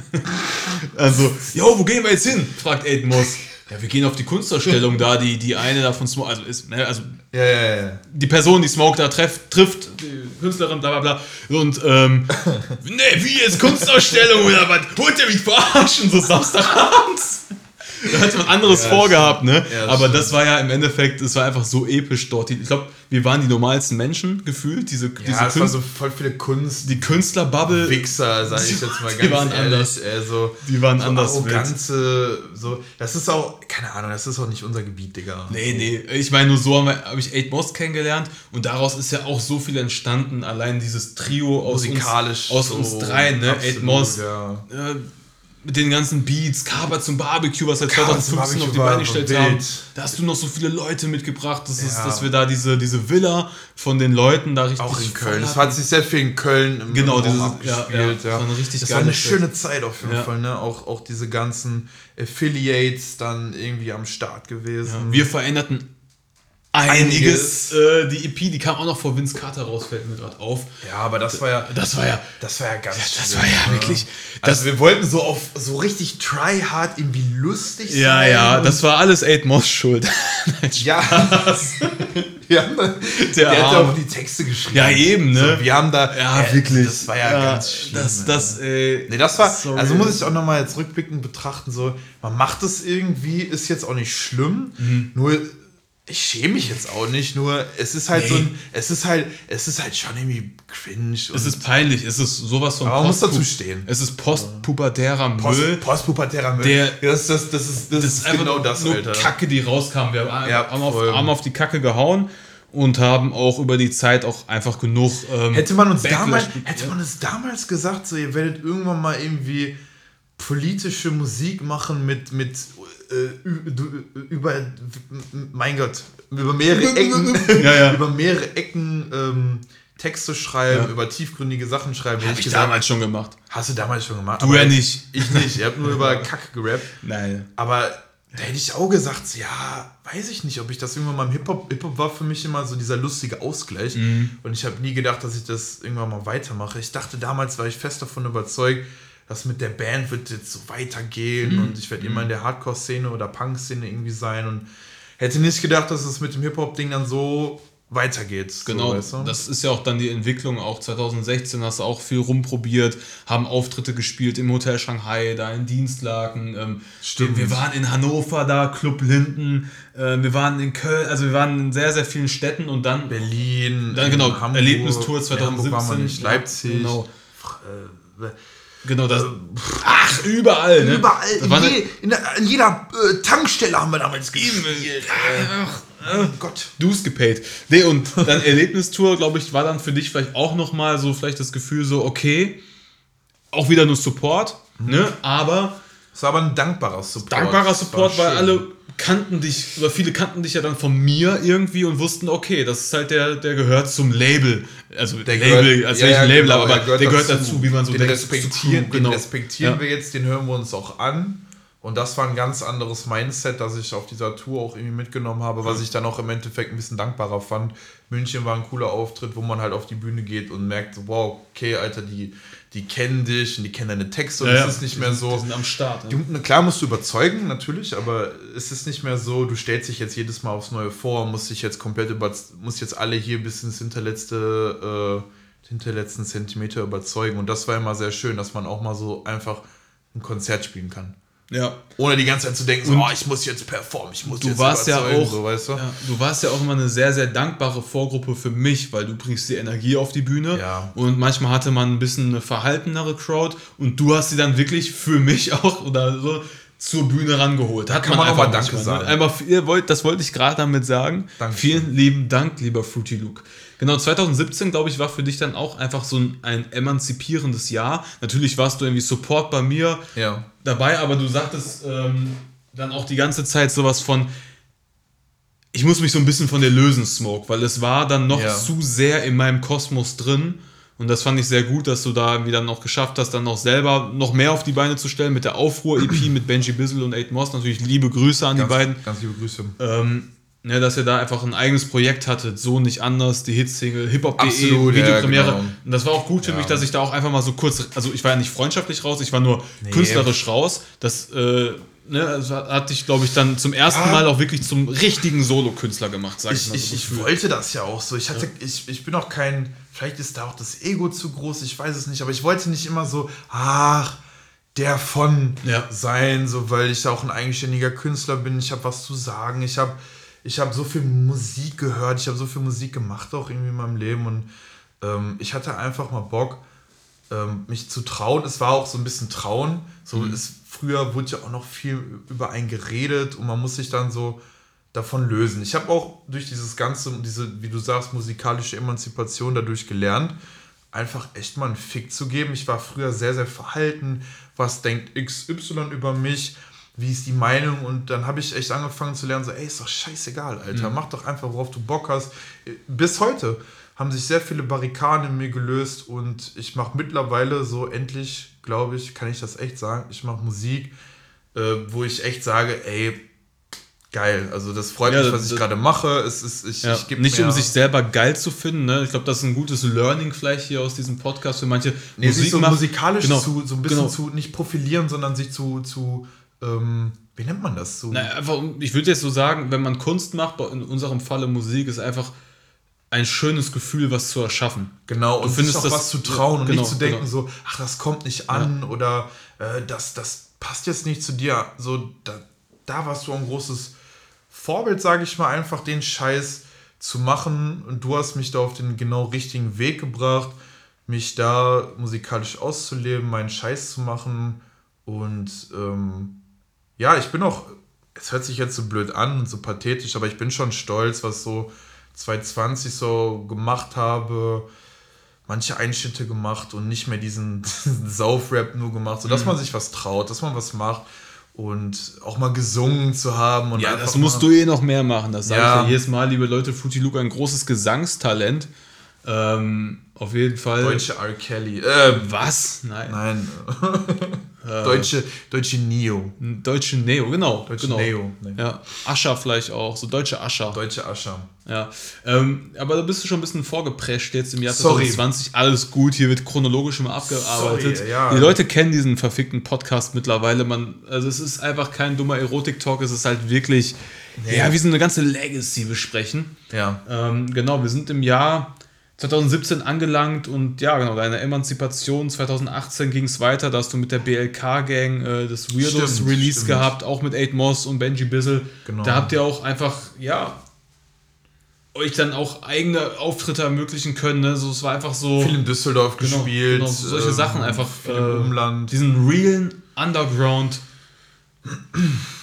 also, yo, wo gehen wir jetzt hin? fragt Aiden Moss. Ja, wir gehen auf die Kunstausstellung da, die, die eine da von Smoke, also ist, ne, also Ja, ja, ja. die Person, die Smoke da treff, trifft, die Künstlerin, bla bla bla. Und, ähm, ne, wie jetzt Kunstausstellung oder was? Wollt ihr mich verarschen, so Samstagabends? Da hat man anderes Ja, vorgehabt, ne? Ja, Aber stimmt. das war ja im Endeffekt, es war einfach so episch dort. Ich glaube, wir waren die normalsten Menschen gefühlt. Diese, diese Ja, es war Künst- so voll viele Kunst. die Künstlerbubble. Wichser, sag ich jetzt mal Die ganz waren ehrlich. anders. Äh, so, Die waren so anders Arroganze, so. Das ist auch, keine Ahnung, das ist auch nicht unser Gebiet, Digga. Nee, nee, ich meine, nur so habe hab ich Eight Moss kennengelernt und daraus ist ja auch so viel entstanden. Allein dieses Trio aus Musikalisch. uns, aus so uns dreien, ne? absolut, Eight Moss, Ja. äh, mit den ganzen Beats, Kaber zum Barbecue, was zum 2015 auf die Beine gestellt haben. Da hast du noch so viele Leute mitgebracht, das ist, Ja. dass wir da diese, diese Villa von den Leuten da richtig Auch in Köln. Es hatten. hat sich sehr viel in Köln im Genau, dieses- abgespielt. ja, ja, das war eine richtig das geile war eine schöne Zeit auf jeden Ja. Fall. Ne? Auch, auch diese ganzen Affiliates dann irgendwie am Start gewesen. Wir veränderten einiges. Äh, die EP, die kam auch noch vor Vince Carter raus, fällt mir gerade auf. Ja, aber das war ja, Das war ja, das war ja ganz das schlimm, war ja ne? wirklich, Also wir wollten so auf so richtig try-hard irgendwie lustig Ja, sein. ja, und- das war alles Eight Moss schuld. Ja. wir haben da, der, hat auch die Texte geschrieben. Ja, eben, ne? So, wir haben da. Ja, äh, wirklich. Das war ja, ganz schlimm. Das, ey. das, äh, Nee, das war, sorry. also muss ich auch nochmal jetzt rückblickend betrachten, so, man macht es irgendwie, ist jetzt auch nicht schlimm, Mhm. nur ich schäme mich jetzt auch nicht, nur es ist halt so Nee. ein, es ist halt, es ist halt schon irgendwie cringe. Es ist peinlich, es ist sowas von Aber man muss dazu stehen. Es ist postpubertärer Post, Müll. postpubertärer Müll. Der- das, das, das ist, das Das ist genau das, nur Alter. Kacke, die rauskam. Wir haben, Ja, haben, auf, haben auf die Kacke gehauen und haben auch über die Zeit auch einfach genug. Ähm, Hätte man uns Backlash damals, hätte man uns damals gesagt, so ihr werdet irgendwann mal irgendwie politische Musik machen mit mit äh, über mein Gott über mehrere Ecken Ja, ja. über mehrere Ecken ähm, Texte schreiben Ja. über tiefgründige Sachen schreiben hätte Hab ich ich gesagt damals schon gemacht. hast du damals schon gemacht Du ja ich- nicht. ich nicht ihr habt nur über Kacke gerappt Nein. aber da hätte ich auch gesagt, ja, weiß ich nicht, ob ich das irgendwann mal im Hip-Hop, Hip-Hop war für mich immer so dieser lustige Ausgleich. Mhm. Und ich habe nie gedacht, dass ich das irgendwann mal weitermache. Ich dachte damals, war ich fest davon überzeugt, dass mit der Band wird jetzt so weitergehen Mhm. und ich werde immer in der Hardcore-Szene oder Punk-Szene irgendwie sein und hätte nicht gedacht, dass es mit dem Hip-Hop-Ding dann so weitergeht. Genau, so, weißt du? das ist ja auch dann die Entwicklung. Auch 2016 hast du auch viel rumprobiert, haben Auftritte gespielt im Hotel Shanghai, da in Dienstlaken. Ähm, Stimmt. Wir, waren in Hannover da, Club Linden. Äh, wir waren in Köln, also wir waren in sehr, sehr vielen Städten und dann. Berlin, Dann genau, Hamburg, Erlebnistour nee, Hamburg waren wir 2017, nicht, Leipzig, genau. äh, Genau, das. Ach, überall, ne? Überall, in, je, in, in jeder äh, Tankstelle haben wir damals gespielt. Äh, oh Gott. Du's gepaid. Nee, und dann Erlebnistour, glaube ich, war dann für dich vielleicht auch nochmal so vielleicht das Gefühl so, okay, auch wieder nur Support, ne? Aber Es war aber ein dankbarer Support. dankbarer Support, weil alle kannten dich, oder viele kannten dich ja dann von mir irgendwie und wussten, okay, das ist halt der, der gehört zum Label. Also Der Label, gehört- als ja, ja, ein Label, genau, aber er der gehört dazu, wie man so den denkt. Respektieren, zu- genau. Den respektieren Ja. wir jetzt, den hören wir uns auch an. Und das war ein ganz anderes Mindset, das ich auf dieser Tour auch irgendwie mitgenommen habe, was ich dann auch im Endeffekt ein bisschen dankbarer fand. München war ein cooler Auftritt, wo man halt auf die Bühne geht und merkt, so, wow, okay, Alter, die, die kennen dich und die kennen deine Texte und Ja, es ist nicht Die mehr so. Die sind am Start. Du, Ja. na klar musst du überzeugen, natürlich, aber es ist nicht mehr so, du stellst dich jetzt jedes Mal aufs Neue vor, musst dich jetzt komplett über, musst jetzt alle hier bis ins hinterletzte, äh, hinterletzten Zentimeter überzeugen. Und das war immer sehr schön, dass man auch mal so einfach ein Konzert spielen kann. Ja. Ohne die ganze Zeit zu denken, so, oh, ich muss jetzt performen, ich muss Du jetzt warst ja auch, so, weißt du? ja, du warst ja auch immer eine sehr, sehr dankbare Vorgruppe für mich, weil du bringst die Energie auf die Bühne Ja. und manchmal hatte man ein bisschen eine verhaltenere Crowd und du hast sie dann wirklich für mich auch oder so zur Bühne rangeholt. Hat kann man auch einfach Danke ne? sagen. Einmal, ihr wollt, das wollte ich gerade damit sagen. Dankeschön. Vielen lieben Dank, lieber Fruity Luke. Genau, 2017, glaube ich, war für dich dann auch einfach so ein, ein emanzipierendes Jahr. Natürlich warst du irgendwie Support bei mir Ja. dabei, aber du sagtest ähm, dann auch die ganze Zeit sowas von, ich muss mich so ein bisschen von dir lösen, Smoke, weil es war dann noch Ja. zu sehr in meinem Kosmos drin. Und das fand ich sehr gut, dass du da irgendwie dann noch geschafft hast, dann noch selber noch mehr auf die Beine zu stellen mit der Aufruhr-EP mit Benji Bizzle und Eight Moss. Natürlich liebe Grüße an Ganz, die beiden. ganz liebe Grüße. Ähm, ne, dass ihr da einfach ein eigenes Projekt hattet, so nicht anders, die Hitsingle, hiphop.de, Absolut, ja, Videopremiere. genau. Und das war auch gut für Ja. mich, dass ich da auch einfach mal so kurz, also ich war ja nicht freundschaftlich raus, ich war nur Nee. künstlerisch raus. Das, äh, ne, also hat, dich, glaube ich, dann zum ersten Ja. Mal auch wirklich zum richtigen Solokünstler gemacht, sag ich, Ich, mal. ich, so ich gefühlt. wollte das ja auch so. Ich hatte, ich, ich bin auch kein, vielleicht ist da auch das Ego zu groß, ich weiß es nicht, aber ich wollte nicht immer so, ach, der von Ja. sein, so weil ich auch ein eigenständiger Künstler bin, ich habe was zu sagen, ich habe ich hab so viel Musik gehört, ich habe so viel Musik gemacht auch irgendwie in meinem Leben und ähm, ich hatte einfach mal Bock, ähm, mich zu trauen. Es war auch so ein bisschen Trauen. So Mhm. ist, früher wurde ja auch noch viel über einen geredet und man muss sich dann so davon lösen. Ich habe auch durch dieses ganze, diese, wie du sagst, musikalische Emanzipation dadurch gelernt, einfach echt mal einen Fick zu geben. Ich war früher sehr, sehr verhalten. Was denkt XY über mich? Wie ist die Meinung? Und dann habe ich echt angefangen zu lernen, so, ey, ist doch scheißegal, Alter. Mach doch einfach, worauf du Bock hast. Bis heute haben sich sehr viele Barrikaden in mir gelöst und ich mache mittlerweile so endlich, glaube ich, kann ich das echt sagen, ich mache Musik, äh, wo ich echt sage, ey, geil. Also das freut Ja, mich, was ich gerade mache. Es ist, ich, Ja, ich nicht mir, um sich selber geil zu finden, ne? Ich glaube, das ist ein gutes Learning vielleicht hier aus diesem Podcast für manche. nee, sich so macht- musikalisch genau, zu, so ein bisschen genau. zu, nicht profilieren, sondern sich zu, zu ähm, wie nennt man das? Zu, Na, einfach, ich würde jetzt so sagen, wenn man Kunst macht, in unserem Falle Musik, ist einfach ein schönes Gefühl, was zu erschaffen. Genau, und findest sich auch das- was zu trauen und genau, nicht zu denken genau. so, ach, das kommt nicht an oder äh, das, das passt jetzt nicht zu dir. So, da, da warst du ein großes Vorbild, sage ich mal, einfach den Scheiß zu machen und du hast mich da auf den genau richtigen Weg gebracht, mich da musikalisch auszuleben, meinen Scheiß zu machen und ähm, ja, ich bin auch, es hört sich jetzt so blöd an und so pathetisch, aber ich bin schon stolz, was so 2020 so gemacht habe. Manche Einschnitte gemacht und nicht mehr diesen, diesen Saufrap nur gemacht, sodass man sich was traut, dass man was macht und auch mal gesungen zu haben. Und Ja, das musst du eh noch mehr machen. Das sage Ja. ich ja jedes Mal, liebe Leute. Fruity Luke, ein großes Gesangstalent. Ähm, auf jeden Fall. Deutsche R. Kelly. Äh, Was? Nein. nein. deutsche, deutsche Neo. Deutsche Neo, genau. Deutsche genau. Neo. Nee. Ja, Ascher vielleicht auch, so deutsche Ascher. Deutsche Ascher. Ja, ähm, aber da bist du schon ein bisschen vorgeprescht jetzt im Jahr Sorry. 2020. Alles gut, hier wird chronologisch mal abgearbeitet. Sorry, ja. Die Leute kennen diesen verfickten Podcast mittlerweile. Man, also es ist einfach kein dummer Erotik-Talk, es ist halt wirklich, ja, wie so eine ganze Legacy besprechen. Ja. Ähm, genau, wir sind im Jahr 2017 angelangt und ja, genau, deine Emanzipation 2018 ging es weiter, da hast du mit der BLK-Gang äh, das Weirdos Stimmt, Release stimmt. gehabt, auch mit 8 Moss und Benji Bizzle. Genau. Da habt ihr auch einfach, ja, euch dann auch eigene Auftritte ermöglichen können. Ne? So, es war einfach so. Viel in Düsseldorf Genau, gespielt. genau, so solche ähm, Sachen einfach. Viel im Umland. Diesen realen Underground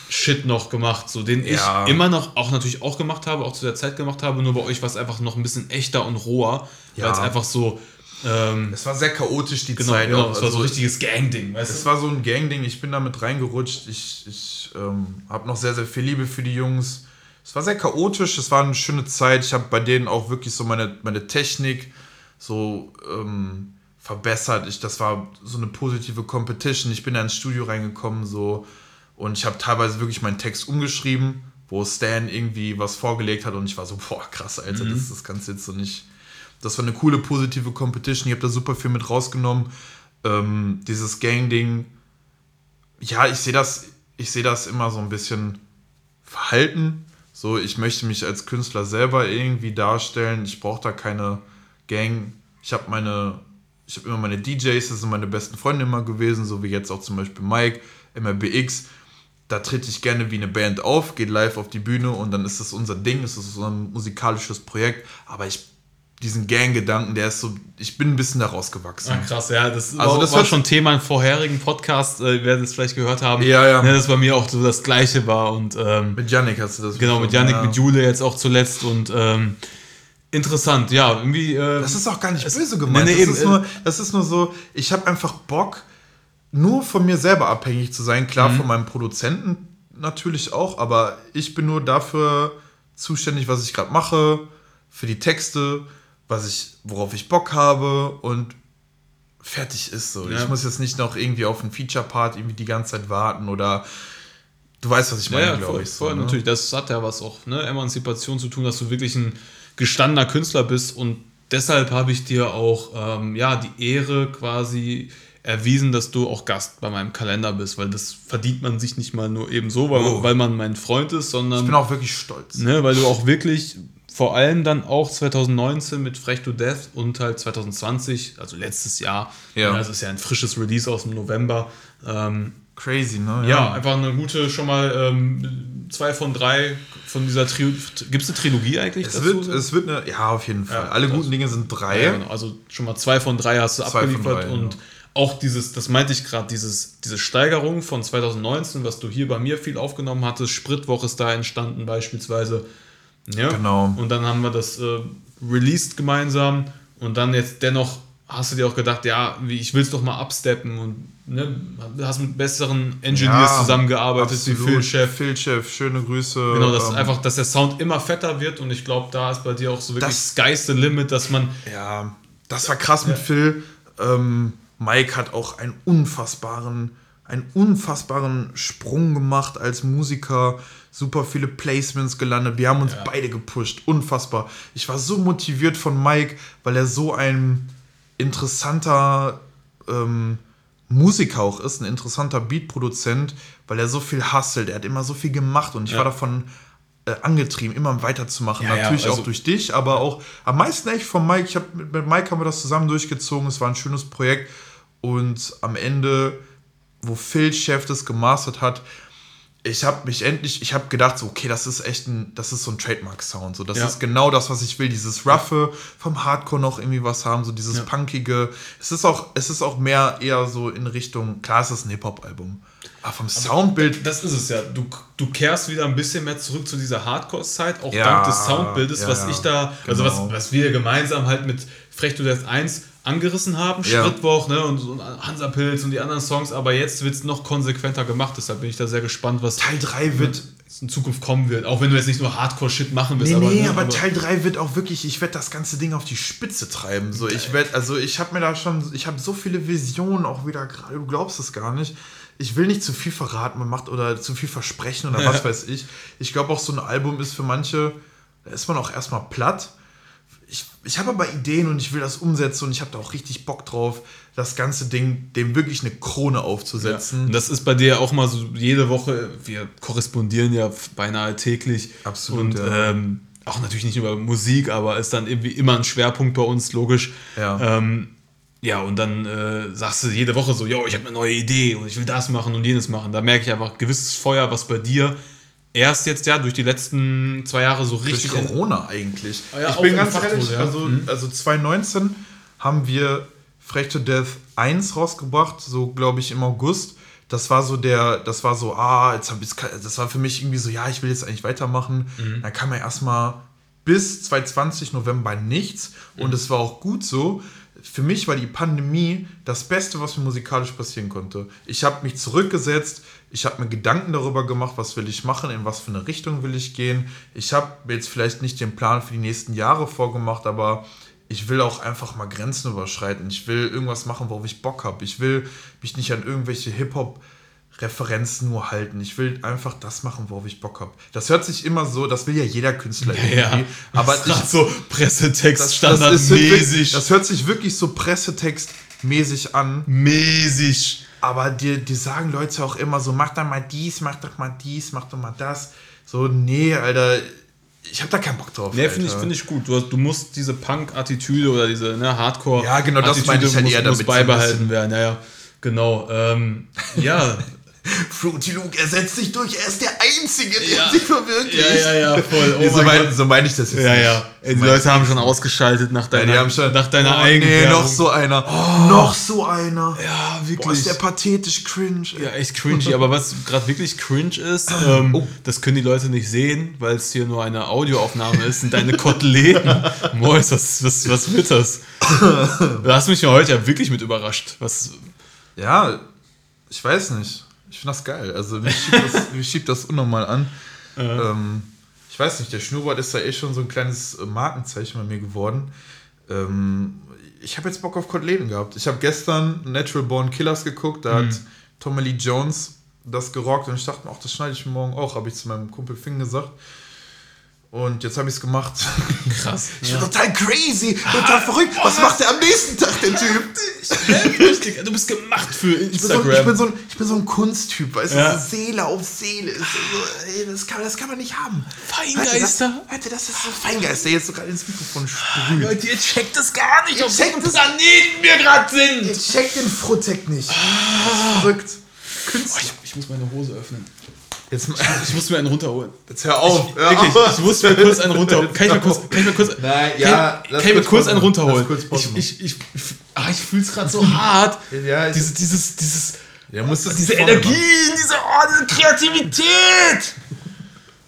Shit noch gemacht, so den Ja. ich immer noch, auch natürlich auch gemacht habe, auch zu der Zeit gemacht habe, nur bei euch war es einfach noch ein bisschen echter und roher, Ja. weil es einfach so, ähm, Es war sehr chaotisch, die genau, Zeit. genau, auch. es war so Also, ein richtiges Gang-Ding, weißt Es du? war so ein Gang-Ding, ich bin damit reingerutscht. Ich, ich ähm, habe noch sehr, sehr viel Liebe für die Jungs. Es war sehr chaotisch, es war eine schöne Zeit. Ich habe bei denen auch wirklich so meine, meine Technik so ähm, verbessert. Ich, das war so eine positive Competition. Ich bin da ins Studio reingekommen so und ich habe teilweise wirklich meinen Text umgeschrieben, wo Stan irgendwie was vorgelegt hat und ich war so, boah, krass, Alter, das, das kannst du jetzt so nicht. Das war eine coole, positive Competition. Ich habe da super viel mit rausgenommen. Ähm, dieses Gang-Ding, ja, ich sehe das, ich sehe das immer so ein bisschen verhalten. So, ich möchte mich als Künstler selber irgendwie darstellen. Ich brauche da keine Gang. Ich habe meine, ich habe immer meine DJs, das sind meine besten Freunde immer gewesen, so wie jetzt auch zum Beispiel Mike, MRBX. Da trete ich gerne wie eine Band auf, geht live auf die Bühne und dann ist das unser Ding, ist so ein musikalisches Projekt. Aber ich, diesen Gang-Gedanken, der ist so, ich bin ein bisschen daraus gewachsen. Ah, krass, ja, das, Also war, das war schon Thema im vorherigen Podcast, äh, ihr werdet es vielleicht gehört haben, Ja, ja. Ne, das bei mir auch so das Gleiche war und ähm, Mit Yannick hast du das genau, mit Yannick, ja. mit Jule jetzt auch zuletzt und ähm, interessant, ja, irgendwie... Äh, Das ist auch gar nicht Es- böse gemeint. Nee, nee, das, eben, ist äh, nur, das ist nur so, ich habe einfach Bock, nur von mir selber abhängig zu sein. Klar, Mhm. von meinem Produzenten natürlich auch, aber ich bin nur dafür zuständig, was ich gerade mache, für die Texte, was ich, worauf ich Bock habe und fertig ist so. Ja. Ich muss jetzt nicht noch irgendwie auf einen Feature-Part irgendwie die ganze Zeit warten oder du weißt, was ich meine, Ja, ja, glaube voll, ich. So, voll ne? natürlich. Das hat ja was auch, ne, Emanzipation zu tun, dass du wirklich ein gestandener Künstler bist und deshalb habe ich dir auch, ähm, ja, die Ehre quasi erwiesen, dass du auch Gast bei meinem Kalender bist, weil das verdient man sich nicht mal nur eben so, weil, Oh. weil man mein Freund ist, sondern Ich bin auch wirklich stolz. ne, weil du auch wirklich vor allem dann auch 2019 mit Frech to Death und halt 2020, also letztes Jahr, Ja. das ist ja ein frisches Release aus dem November, ähm, Crazy, ne? ja, einfach eine gute, schon mal ähm, zwei von drei von dieser Trio. Gibt es eine Trilogie eigentlich Es wird, es wird eine, ja, auf jeden Fall. Ja, Alle guten Dinge sind drei. Ja, genau. Also schon mal zwei von drei hast du Zwei abgeliefert drei, und genau. Auch dieses, das meinte ich gerade, dieses, diese Steigerung von 2019, was du hier bei mir viel aufgenommen hattest, Spritwoche ist da entstanden beispielsweise. Ja. Genau. Und dann haben wir das äh, released gemeinsam und dann jetzt dennoch hast du dir auch gedacht, ja, ich will es doch mal absteppen und ne, hast mit besseren Engineers Ja, zusammengearbeitet, wie Phil Chef. Phil Chef, schöne Grüße. Genau, dass ähm, einfach, dass der Sound immer fetter wird und ich glaube, da ist bei dir auch so wirklich Das- Sky's the Limit, dass man Ja, das war krass mit Phil. Ähm, Mike hat auch einen unfassbaren, einen unfassbaren Sprung gemacht als Musiker. Super viele Placements gelandet. Wir haben uns beide gepusht. Unfassbar. Ich war so motiviert von Mike, weil er so ein interessanter ähm, Musiker auch ist, ein interessanter Beatproduzent, weil er so viel hustelt. Er hat immer so viel gemacht und ich Ja. war davon äh, angetrieben, immer weiterzumachen. Ja, ja, Natürlich also- auch durch dich, aber auch am meisten echt von Mike. Ich hab, mit Mike haben wir das zusammen durchgezogen. Es war ein schönes Projekt. Und am Ende, wo Phil Chef das gemastert hat, ich habe mich endlich, ich habe gedacht, so, okay, das ist echt ein, das ist so ein Trademark-Sound. So, das Ja. ist genau das, was ich will. Dieses Roughe vom Hardcore noch irgendwie was haben, so dieses Ja. Punkige. Es ist auch, es ist auch mehr eher so in Richtung, klar, es ist ein Hip-Hop-Album. Aber vom Soundbild, Das ist es ja. Du, du kehrst wieder ein bisschen mehr zurück zu dieser Hardcore-Zeit, auch Ja, dank des Soundbildes, was ich da, also was, genau. was wir gemeinsam halt mit Frech to Death 1 angerissen haben, Ja. Schrittwoch, ne, und so Hansapilz und die anderen Songs, aber jetzt wird es noch konsequenter gemacht, deshalb bin ich da sehr gespannt, was Teil 3 wird, in Zukunft kommen wird. Auch wenn du jetzt nicht nur Hardcore-Shit machen willst, Nee, aber, nee, ne, aber, Teil 3 wird auch wirklich, ich werde das ganze Ding auf die Spitze treiben. So, ich werde, also ich habe mir da schon, ich habe so viele Visionen auch wieder gerade, du glaubst es gar nicht. Ich will nicht zu viel verraten, man macht oder zu viel versprechen oder was weiß ich. Ich glaube auch so ein Album ist für manche, da ist man auch erstmal platt. Ich, habe aber Ideen und ich will das umsetzen und ich habe da auch richtig Bock drauf, das ganze Ding, dem wirklich eine Krone Ja. aufzusetzen. Und das ist bei dir auch mal so jede Woche, wir korrespondieren ja beinahe täglich. Absolut, Und ja. ähm, auch natürlich nicht über Musik, aber ist dann irgendwie immer ein Schwerpunkt bei uns, logisch. Ja. Ähm, ja, und dann äh, sagst du jede Woche so, yo, ich habe eine neue Idee und ich will das machen und jenes machen. Da merke ich einfach gewisses Feuer, was bei dir erst jetzt ja durch die letzten zwei Jahre so Durch richtig Corona eigentlich. Ah ja, ich bin ganz ehrlich, ja. also, Mhm. also 2019 haben wir Frech to Death 1 rausgebracht, so glaube ich im August. Das war so der, das war so, ah, jetzt hab ich, das war für mich irgendwie so, ja, ich will jetzt eigentlich weitermachen. Mhm. Dann kam ja erstmal bis 2020 November nichts Mhm. und es war auch gut so. Für mich war die Pandemie das Beste, was mir musikalisch passieren konnte. Ich habe mich zurückgesetzt, ich habe mir Gedanken darüber gemacht, was will ich machen, in was für eine Richtung will ich gehen. Ich habe mir jetzt vielleicht nicht den Plan für die nächsten Jahre vorgemacht, aber ich will auch einfach mal Grenzen überschreiten. Ich will irgendwas machen, worauf ich Bock habe. Ich will mich nicht an irgendwelche Hip-Hop Referenzen nur halten. Ich will einfach das machen, worauf ich Bock habe. Das hört sich immer so, das will ja jeder Künstler Ja, irgendwie. Aber das ist ich, so Pressetext das, das, standardmäßig. wirklich, das hört sich wirklich so pressetextmäßig an. mäßig. Aber dir, dir sagen Leute auch immer so, mach doch mal dies, mach doch mal dies, mach doch mal das. So, nee, Alter, ich hab da keinen Bock drauf. Nee, finde ich, find ich gut. Du, hast, du musst diese Punk-Attitüde oder diese ne, Hardcore. Ja, genau, das Attitüde meine ich halt muss, eher muss damit, beibehalten werden. Ja, ja. Genau. Ähm, ja. Fruity Luke, er setzt sich durch, er ist der Einzige, der Ja. sich verwirklicht. ja, ja, ja, voll. Oh Nee, so mein meine so mein ich das jetzt Ja, nicht. ja. Die So mein Leute haben schon ausgeschaltet nach Ja, deiner, die haben schon, nach deiner oh, eigenen Nee, noch so einer. Noch so einer. Ja, Boah, wirklich. ist der pathetisch cringe. ey. ja, echt cringy. Aber was gerade wirklich cringe ist, ähm, Oh. das können die Leute nicht sehen, weil es hier nur eine Audioaufnahme ist, sind deine Koteletten. Mois, was, was, was wird das? Da hast du mich ja heute ja wirklich mit überrascht. Was, Ja, ich weiß nicht. Ich finde das geil. Also mich schiebt das, mich schiebt das unnormal an. Ähm, ich weiß nicht, der Schnurrbart ist da eh schon so ein kleines äh, Markenzeichen bei mir geworden. Ähm, ich habe jetzt Bock auf Koteletten gehabt. Ich habe gestern Natural Born Killers geguckt, da hat Tommy Lee Jones das gerockt und ich dachte mir, ach, das schneide ich mir morgen auch, habe ich zu meinem Kumpel Finn gesagt. Und jetzt habe ich es gemacht. Krass. Ich bin total crazy, total verrückt. Was macht er am nächsten Tag, der Typ? Richtig, du bist gemacht für Ich bin, so, Instagram. ich, bin so ein, ich bin so ein Kunsttyp, weißt Ja. du, so Seele auf Seele. Ist so, ey, das, kann, das kann man nicht haben. Feingeister. Ihr das, das ist so Feingeist, der jetzt sogar ins Mikrofon sprüht. Leute, ihr checkt das gar nicht, auf checkt welchem Planeten wir gerade sind. Ihr checkt den Fruttek nicht. Das ist verrückt. Künstler. Ich, ich muss meine Hose öffnen. Jetzt, Ich muss mir einen runterholen. jetzt hör auf. Hör Wirklich, auf. ich muss mir kurz einen runterholen. Kann ich mir kurz, kann ich mir kurz, Nein, kann, ja, ich- lass kann ich mir kurz einen runterholen? Kurz ich, ich, ich, ah, ich fühle es gerade so hart. Ja, ich- Diese, dieses, dieses, Der muss das diese Energie, diese, oh, diese Kreativität.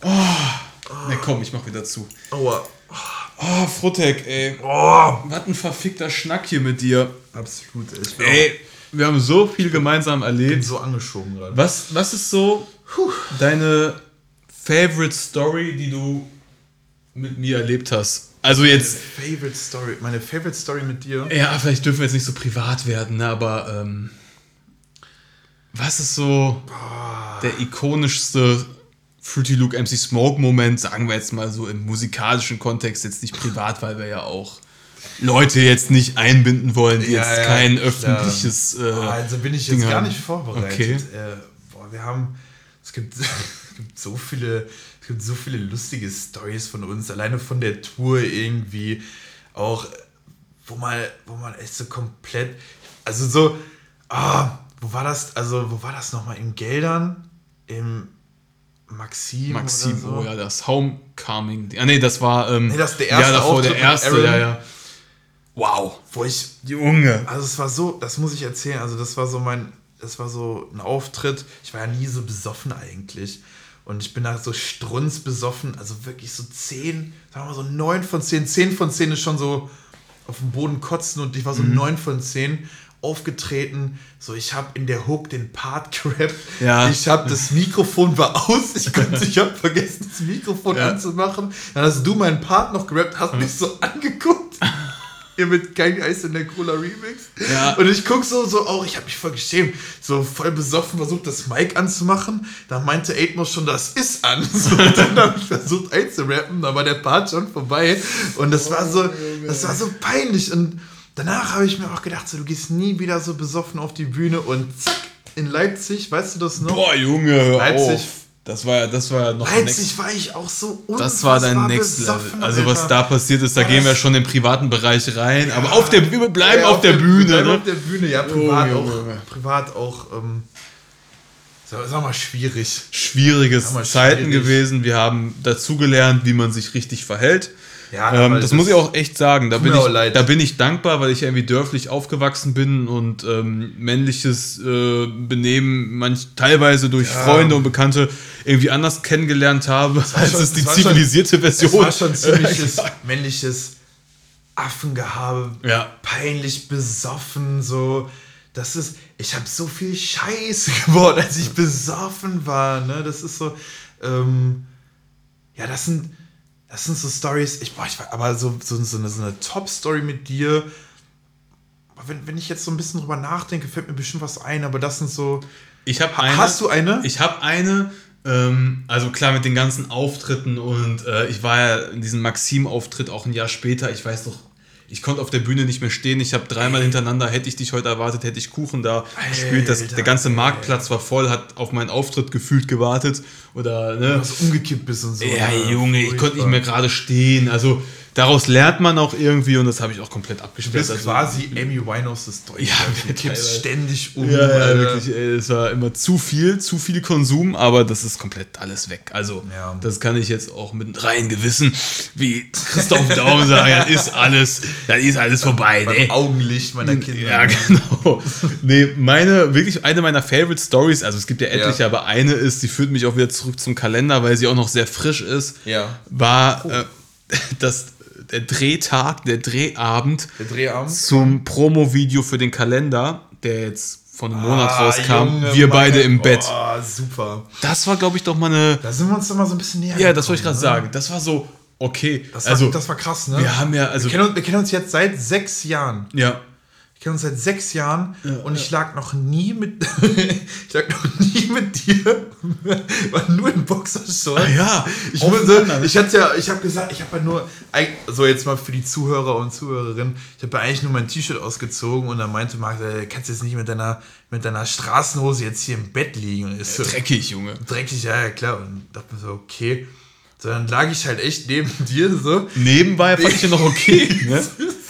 Oh, ne, komm, ich mach wieder zu. Aua. Oh, Frutek, ey. Oh. Was ein verfickter Schnack hier mit dir. Absolut. ey. Ich bin, Ey, wir haben so viel gemeinsam bin erlebt. so angeschoben gerade. Was, was ist so deine Favorite Story, die du mit mir erlebt hast? Also jetzt, Favorite Story. Meine Favorite Story mit dir. ja, vielleicht dürfen wir jetzt nicht so privat werden, ne, aber ähm, was ist so der ikonischste Fruity Look MC Smoke Moment, sagen wir jetzt mal so im musikalischen Kontext, jetzt nicht privat, weil wir ja auch Leute jetzt nicht einbinden wollen, die Ja, jetzt ja, kein öffentliches. Äh, also bin ich jetzt Ding gar nicht vorbereitet. Okay. Äh, boah, wir haben, es gibt, es gibt so viele, es gibt so viele lustige Stories von uns, alleine von der Tour irgendwie auch, wo man, wo man echt so komplett, also so, ah, wo war das, also wo war das nochmal in Geldern, im Maxim, Maxim, oder so? oh ja, das Homecoming. Ah, nee, das war. Ähm, Nee, das ist der erste Ja, davor Auftritt der erste, Aaron. ja, ja. Wow. Wo ich Junge. Also es war so, das muss ich erzählen, also das war so mein, das war so ein Auftritt. Ich war ja nie so besoffen eigentlich. Und ich bin da so strunzbesoffen, also wirklich so 10, sagen wir mal so 9 von 10, 10 von 10 ist schon so auf dem Boden kotzen und ich war so Mhm. 9 von 10 aufgetreten. So, ich habe in der Hook den Part gerappt. Ja. Ich habe das Mikrofon war aus. Ich konnte, ich habe vergessen, das Mikrofon Ja. anzumachen. Dann hast du meinen Part noch gerappt, hast mich so angeguckt. Ihr mit kein Eis in der Cola Remix. Ja. Und ich guck so, so auch, ich habe mich voll geschämt. So voll besoffen versucht, das Mic anzumachen. Da meinte Atmos schon, das ist an. So, dann habe ich versucht einzurappen, da war der Part schon vorbei. Und das war so, das war so peinlich. Und danach habe ich mir auch gedacht, so, du gehst nie wieder so besoffen auf die Bühne und zack, in Leipzig, weißt du das noch? Boah, Junge, hör Leipzig. auf. Das war ja, das war ja noch Leipzig war ich auch so Das war dein Next Level. Also was da passiert ist, da gehen wir schon in den privaten Bereich rein. Aber auf der Bühne, wir bleiben Ja, auf der Bühne. Bleiben Ne? auf der Bühne, ja, privat Junge, auch. Junge. Privat auch, ähm, sag, sag mal, schwierig. Schwieriges Ja, mal Zeiten schwierig. gewesen. Wir haben dazugelernt, wie man sich richtig verhält. Ja, Ähm, das das- muss ich auch echt sagen. Da bin, ich, da bin ich dankbar, weil ich ja irgendwie dörflich aufgewachsen bin und ähm, männliches äh, Benehmen manch, teilweise durch Freunde und Bekannte irgendwie anders kennengelernt habe, als schon- es die das war schon- zivilisierte Version Es war schon ziemliches männliches Affengehabe. Ja. Peinlich besoffen, so. Das ist, ich habe so viel Scheiße geworden, als ich besoffen war, ne? Das ist so, ähm, ja, das sind, das sind so Stories, ich, boah, ich war, aber so, so, so eine, so eine Top-Story mit dir, aber wenn, wenn ich jetzt so ein bisschen drüber nachdenke, fällt mir bestimmt was ein, aber das sind so, Ich habe Ha- eine. hast du eine? Ich habe eine. Ähm, also klar mit den ganzen Auftritten und äh, ich war ja in diesem Maxim-Auftritt auch ein Jahr später. Ich weiß noch, ich konnte auf der Bühne nicht mehr stehen. Ich habe dreimal hintereinander, hätte ich dich heute erwartet, hätte ich Kuchen da gespielt. Das, Alter, der ganze Marktplatz war voll, hat auf meinen Auftritt gefühlt gewartet. Oder, ne? was umgekippt bist und so. Ja? Junge, ich konnte nicht mehr gerade stehen. Also daraus lernt man auch irgendwie und das habe ich auch komplett abgespielt. bist Also, quasi Amy Winehouse des Deutschen. Ja, du kippst teilweise. ständig um. Ja, ja, wirklich, ey, es war immer zu viel, zu viel Konsum, aber das ist komplett alles weg. Also, Ja. das kann ich jetzt auch mit reinem Gewissen, wie Christoph Daum sagen, das ist alles, das ist alles vorbei, Beim ne? Augenlicht meiner Kinder. Ja, genau. Nee, meine, wirklich eine meiner Favorite Stories, also es gibt ja etliche, Ja. aber eine ist, die führt mich auch wieder zurück zum Kalender, weil sie auch noch sehr frisch ist, Ja. war äh, das, der Drehtag, der Drehabend Der Dreharm. zum Promo-Video für den Kalender, der jetzt von einem Monat Ah, rauskam. Junge, wir beide im Bett. Oh, super. Das war, glaube ich, doch mal eine. Da sind wir uns doch mal so ein bisschen näher Ja, das wollte ich gerade ne? sagen. Das war so, okay. Das war, also, das war krass, ne? wir haben ja, also, wir, kennen uns, wir kennen uns jetzt seit sechs Jahren. ja, Ich kenne uns seit sechs Jahren und ich lag noch nie mit, ich lag noch nie mit dir, war nur in Boxershorts. Ah ja, ich aufeinander, musste, ne? ich hatte ja, ich habe gesagt, ich habe ja nur, so jetzt mal für die Zuhörer und Zuhörerinnen, ich habe ja eigentlich nur mein T-Shirt ausgezogen und dann meinte Marc, äh, kannst jetzt nicht mit deiner, mit deiner Straßenhose jetzt hier im Bett liegen. Und ich so, Dreckig, Junge. dreckig, ja, ja, klar. Und dachte mir so, okay. So, dann lag ich halt echt neben dir so. Nebenbei fand ich ja noch okay. Ne?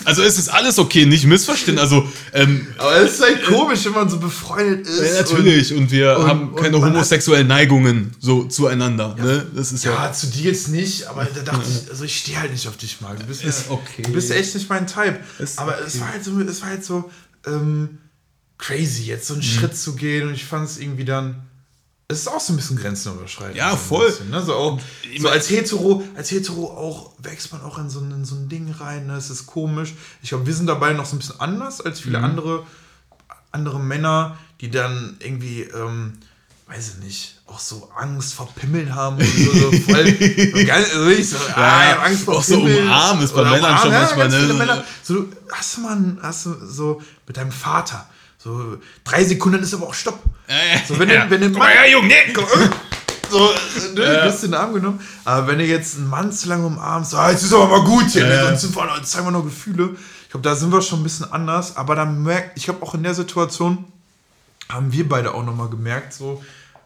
Also es ist alles okay, nicht missverstehen. Also ähm, Aber es ist halt komisch, wenn man so befreundet ist. ja, natürlich. Und, wir und- haben keine und homosexuellen Neigungen so zueinander. Ne? Das ist Und, ja. ja, zu dir jetzt nicht, aber da dachte ich, also ich stehe halt nicht auf dich, Marc. Du bist, Ist ja, okay. Du bist echt nicht mein Type. Ist aber okay. es war halt so, es war halt so ähm, crazy, jetzt so einen Mhm. Schritt zu gehen und ich fand es irgendwie dann. Es ist auch so ein bisschen Grenzen überschreiten. Ja, voll. Bisschen, ne? so, auch, so als Hetero, als Hetero auch wächst man auch in so, ein- in so ein Ding rein. Ne? Es ist komisch. Ich glaube, wir sind dabei noch so ein bisschen anders als Mhm. viele andere, andere Männer, die dann irgendwie, ähm, weiß ich nicht, auch so Angst vor Pimmeln haben. Und so, so voll, so ganz, also wirklich so, ah, ich hab Angst vor auch so umarmen ist bei Männern schon umarmen, manchmal, ganz viele ne? Männer. So, du, hast du mal, hast du so mit deinem Vater, so drei Sekunden ist aber auch Stopp. So, wenn, Ja. du, wenn du Komm mal her, Junge, nee. so, äh, ne, Ja. du in den Arm genommen. Aber wenn du jetzt einen Mann zu lange umarmst, so, ah, jetzt ist aber mal gut hier, ne? Ja. sonst sind wir, jetzt zeigen wir noch Gefühle. Ich glaube, da sind wir schon ein bisschen anders. Aber dann merkt, ich glaube, auch in der Situation haben wir beide auch nochmal gemerkt, so,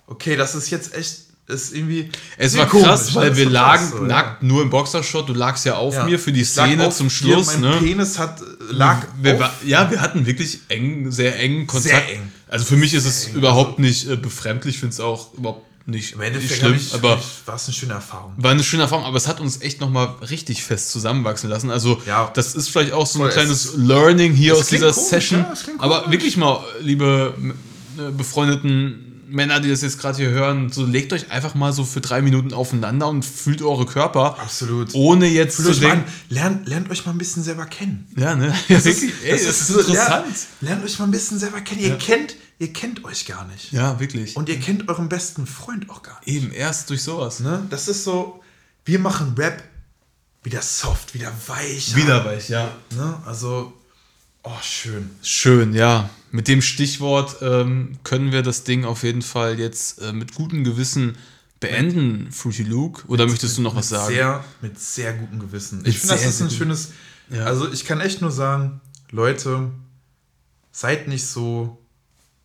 okay, das ist jetzt echt, ist irgendwie. Es war komisch, krass, ne? weil wir lagen krass, nackt nur im Boxershot. Du lagst ja auf Ja. mir für die Szene zum dir, Schluss. Mein ne? Penis hat, lag wir, war, ja, wir hatten wirklich eng, sehr engen Kontakt. eng. Also für mich ist es überhaupt nicht äh, befremdlich, ich finde es auch überhaupt nicht, Im Endeffekt schlimm, ich, aber war es eine schöne Erfahrung. war eine schöne Erfahrung, aber es hat uns echt nochmal richtig fest zusammenwachsen lassen. Also Ja. das ist vielleicht auch so ein kleines es- Learning hier aus dieser komisch, Session. ja, aber wirklich mal, liebe äh, befreundeten Männer, die das jetzt gerade hier hören, so legt euch einfach mal so für drei Minuten aufeinander und fühlt eure Körper. Absolut. Ohne jetzt Fühlt zu denken. lernt, lernt euch mal ein bisschen selber kennen. Ja, ne? Ja, Das ist, ey, das ist so, interessant. Lernt, lernt euch mal ein bisschen selber kennen. Ihr, kennt, ihr kennt euch gar nicht. Ja, wirklich. Und ihr kennt euren besten Freund auch gar nicht. Eben, erst durch sowas. Ne? Das ist so, wir machen Rap wieder soft, wieder weich. weich, ja. Ne? Also, oh, schön. Schön, ja. Mit dem Stichwort ähm, können wir das Ding auf jeden Fall jetzt äh, mit gutem Gewissen beenden, Fruity Luke. Oder möchtest du noch was mit sagen? Sehr, mit sehr gutem Gewissen. Mit Ich finde, das ist ein schönes. Ja. Also, ich kann echt nur sagen, Leute, seid nicht so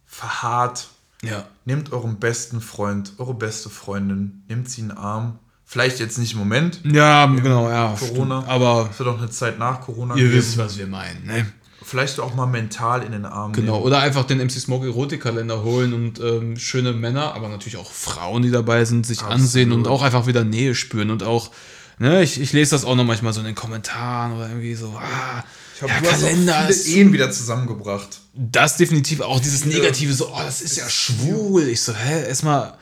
verharrt. ja. Nehmt euren besten Freund, eure beste Freundin, nehmt sie in den Arm. Vielleicht jetzt nicht im Moment. Ja, genau, ja. Corona. stimmt. Aber Es wird auch eine Zeit nach Corona ihr geben. wisst, was wir meinen, ne? Vielleicht auch mal mental in den Arm Genau. nehmen. Oder einfach den MC Smoke Erotikkalender holen und ähm, schöne Männer, aber natürlich auch Frauen, die dabei sind, sich Absolut. ansehen und auch einfach wieder Nähe spüren und auch, ne, ich, ich lese das auch noch manchmal so in den Kommentaren oder irgendwie so, ah, Ich hab, ja, du hast auch Kalender viele ist Ehen wieder zusammengebracht. Das definitiv auch dieses Negative, so, oh, das ist ja schwul. Ich so, hä, erstmal.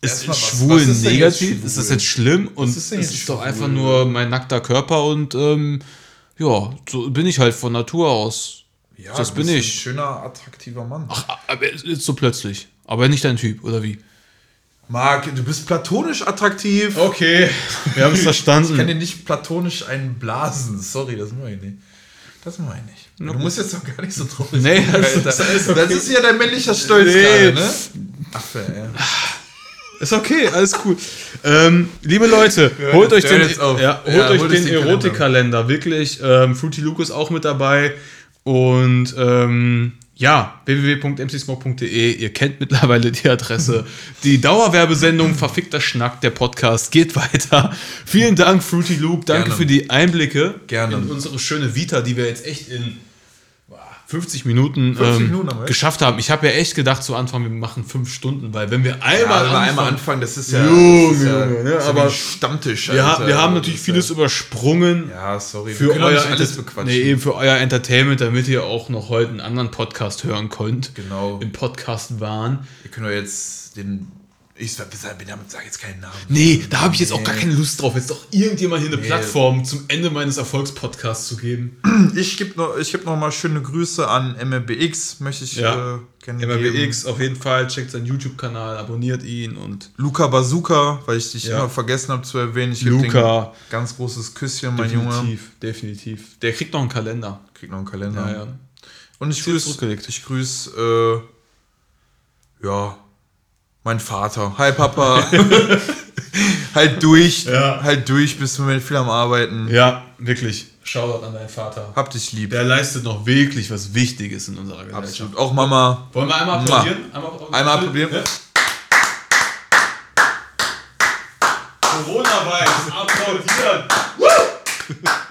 Ist Erstmal, schwul was ist negativ? schwul? Ist das jetzt schlimm? Und ist es ist doch schwul? einfach nur mein nackter Körper und ähm, ja, so bin ich halt von Natur aus. Ja, das du bin bist ich. Ein schöner, attraktiver Mann. Ach, aber jetzt so plötzlich. Aber nicht dein Typ, oder wie? Marc, du bist platonisch attraktiv. Okay, wir haben es Ich kann verstanden. dir nicht platonisch einen blasen. Sorry, das mache ich nicht. Das mache ich nicht. Du musst jetzt doch gar nicht so traurig Nee, sein, das- das ist Das ist ja dein männlicher Stolz Nee. gerade, ne? Affe, ey. Ist okay, alles cool. ähm, liebe Leute, holt euch den, ja, holt Ja, euch holt den den Erotikkalender, wirklich. Ähm, Fruity Luke ist auch mit dabei. Und ähm, ja, www.mcsmoke.de. Ihr kennt mittlerweile die Adresse. Die Dauerwerbesendung Verfickter Schnack, der Podcast, geht weiter. Vielen Dank, Fruity Luke. Danke Gerne. für die Einblicke Gerne. in unsere schöne Vita, die wir jetzt echt in 50 Minuten, 50 ähm, Minuten haben geschafft haben. Ich habe ja echt gedacht zu Anfang, wir machen fünf Stunden, weil wenn wir Ja, einmal, wir anfangen, einmal anfangen, das ist ja, Junge, das ist ja, Junge, ne? ja Aber Stammtisch. wir, Alter. wir haben natürlich vieles übersprungen Ja, ja sorry. für euer, alles Enter- bequatschen. nee, eben für euer Entertainment, damit ihr auch noch heute einen anderen Podcast hören könnt. Genau. Im Podcast waren. Wir können doch jetzt den. Ich sag sag jetzt keinen Namen. Nee, da habe ich jetzt auch gar keine Lust drauf, jetzt doch irgendjemand hier eine Plattform zum Ende meines Erfolgspodcasts zu geben. Ich gebe noch, ich geb noch mal schöne Grüße an MRBX, möchte ich Ja. äh, gerne geben. MRBX auf jeden Fall, checkt seinen YouTube-Kanal, abonniert ihn und Luca Bazooka, weil ich dich Ja. immer vergessen habe zu erwähnen. Ich gebe Luca. ganz großes Küsschen, mein Junge. definitiv, definitiv. Der kriegt noch einen Kalender. Krieg noch einen Kalender. Ja, ja. Und ich grüße, ich grüße, äh, ja, mein Vater. Hi Papa. halt durch, Ja. halt durch, bist du mit viel am Arbeiten. Ja, wirklich. Shoutout an deinen Vater. Hab dich lieb. Der leistet noch wirklich was Wichtiges in unserer Gesellschaft. Absolut. Auch Mama. Wollen wir einmal applaudieren? Einmal, Einmal applaudieren. Ja. Corona-Weiß, applaudieren.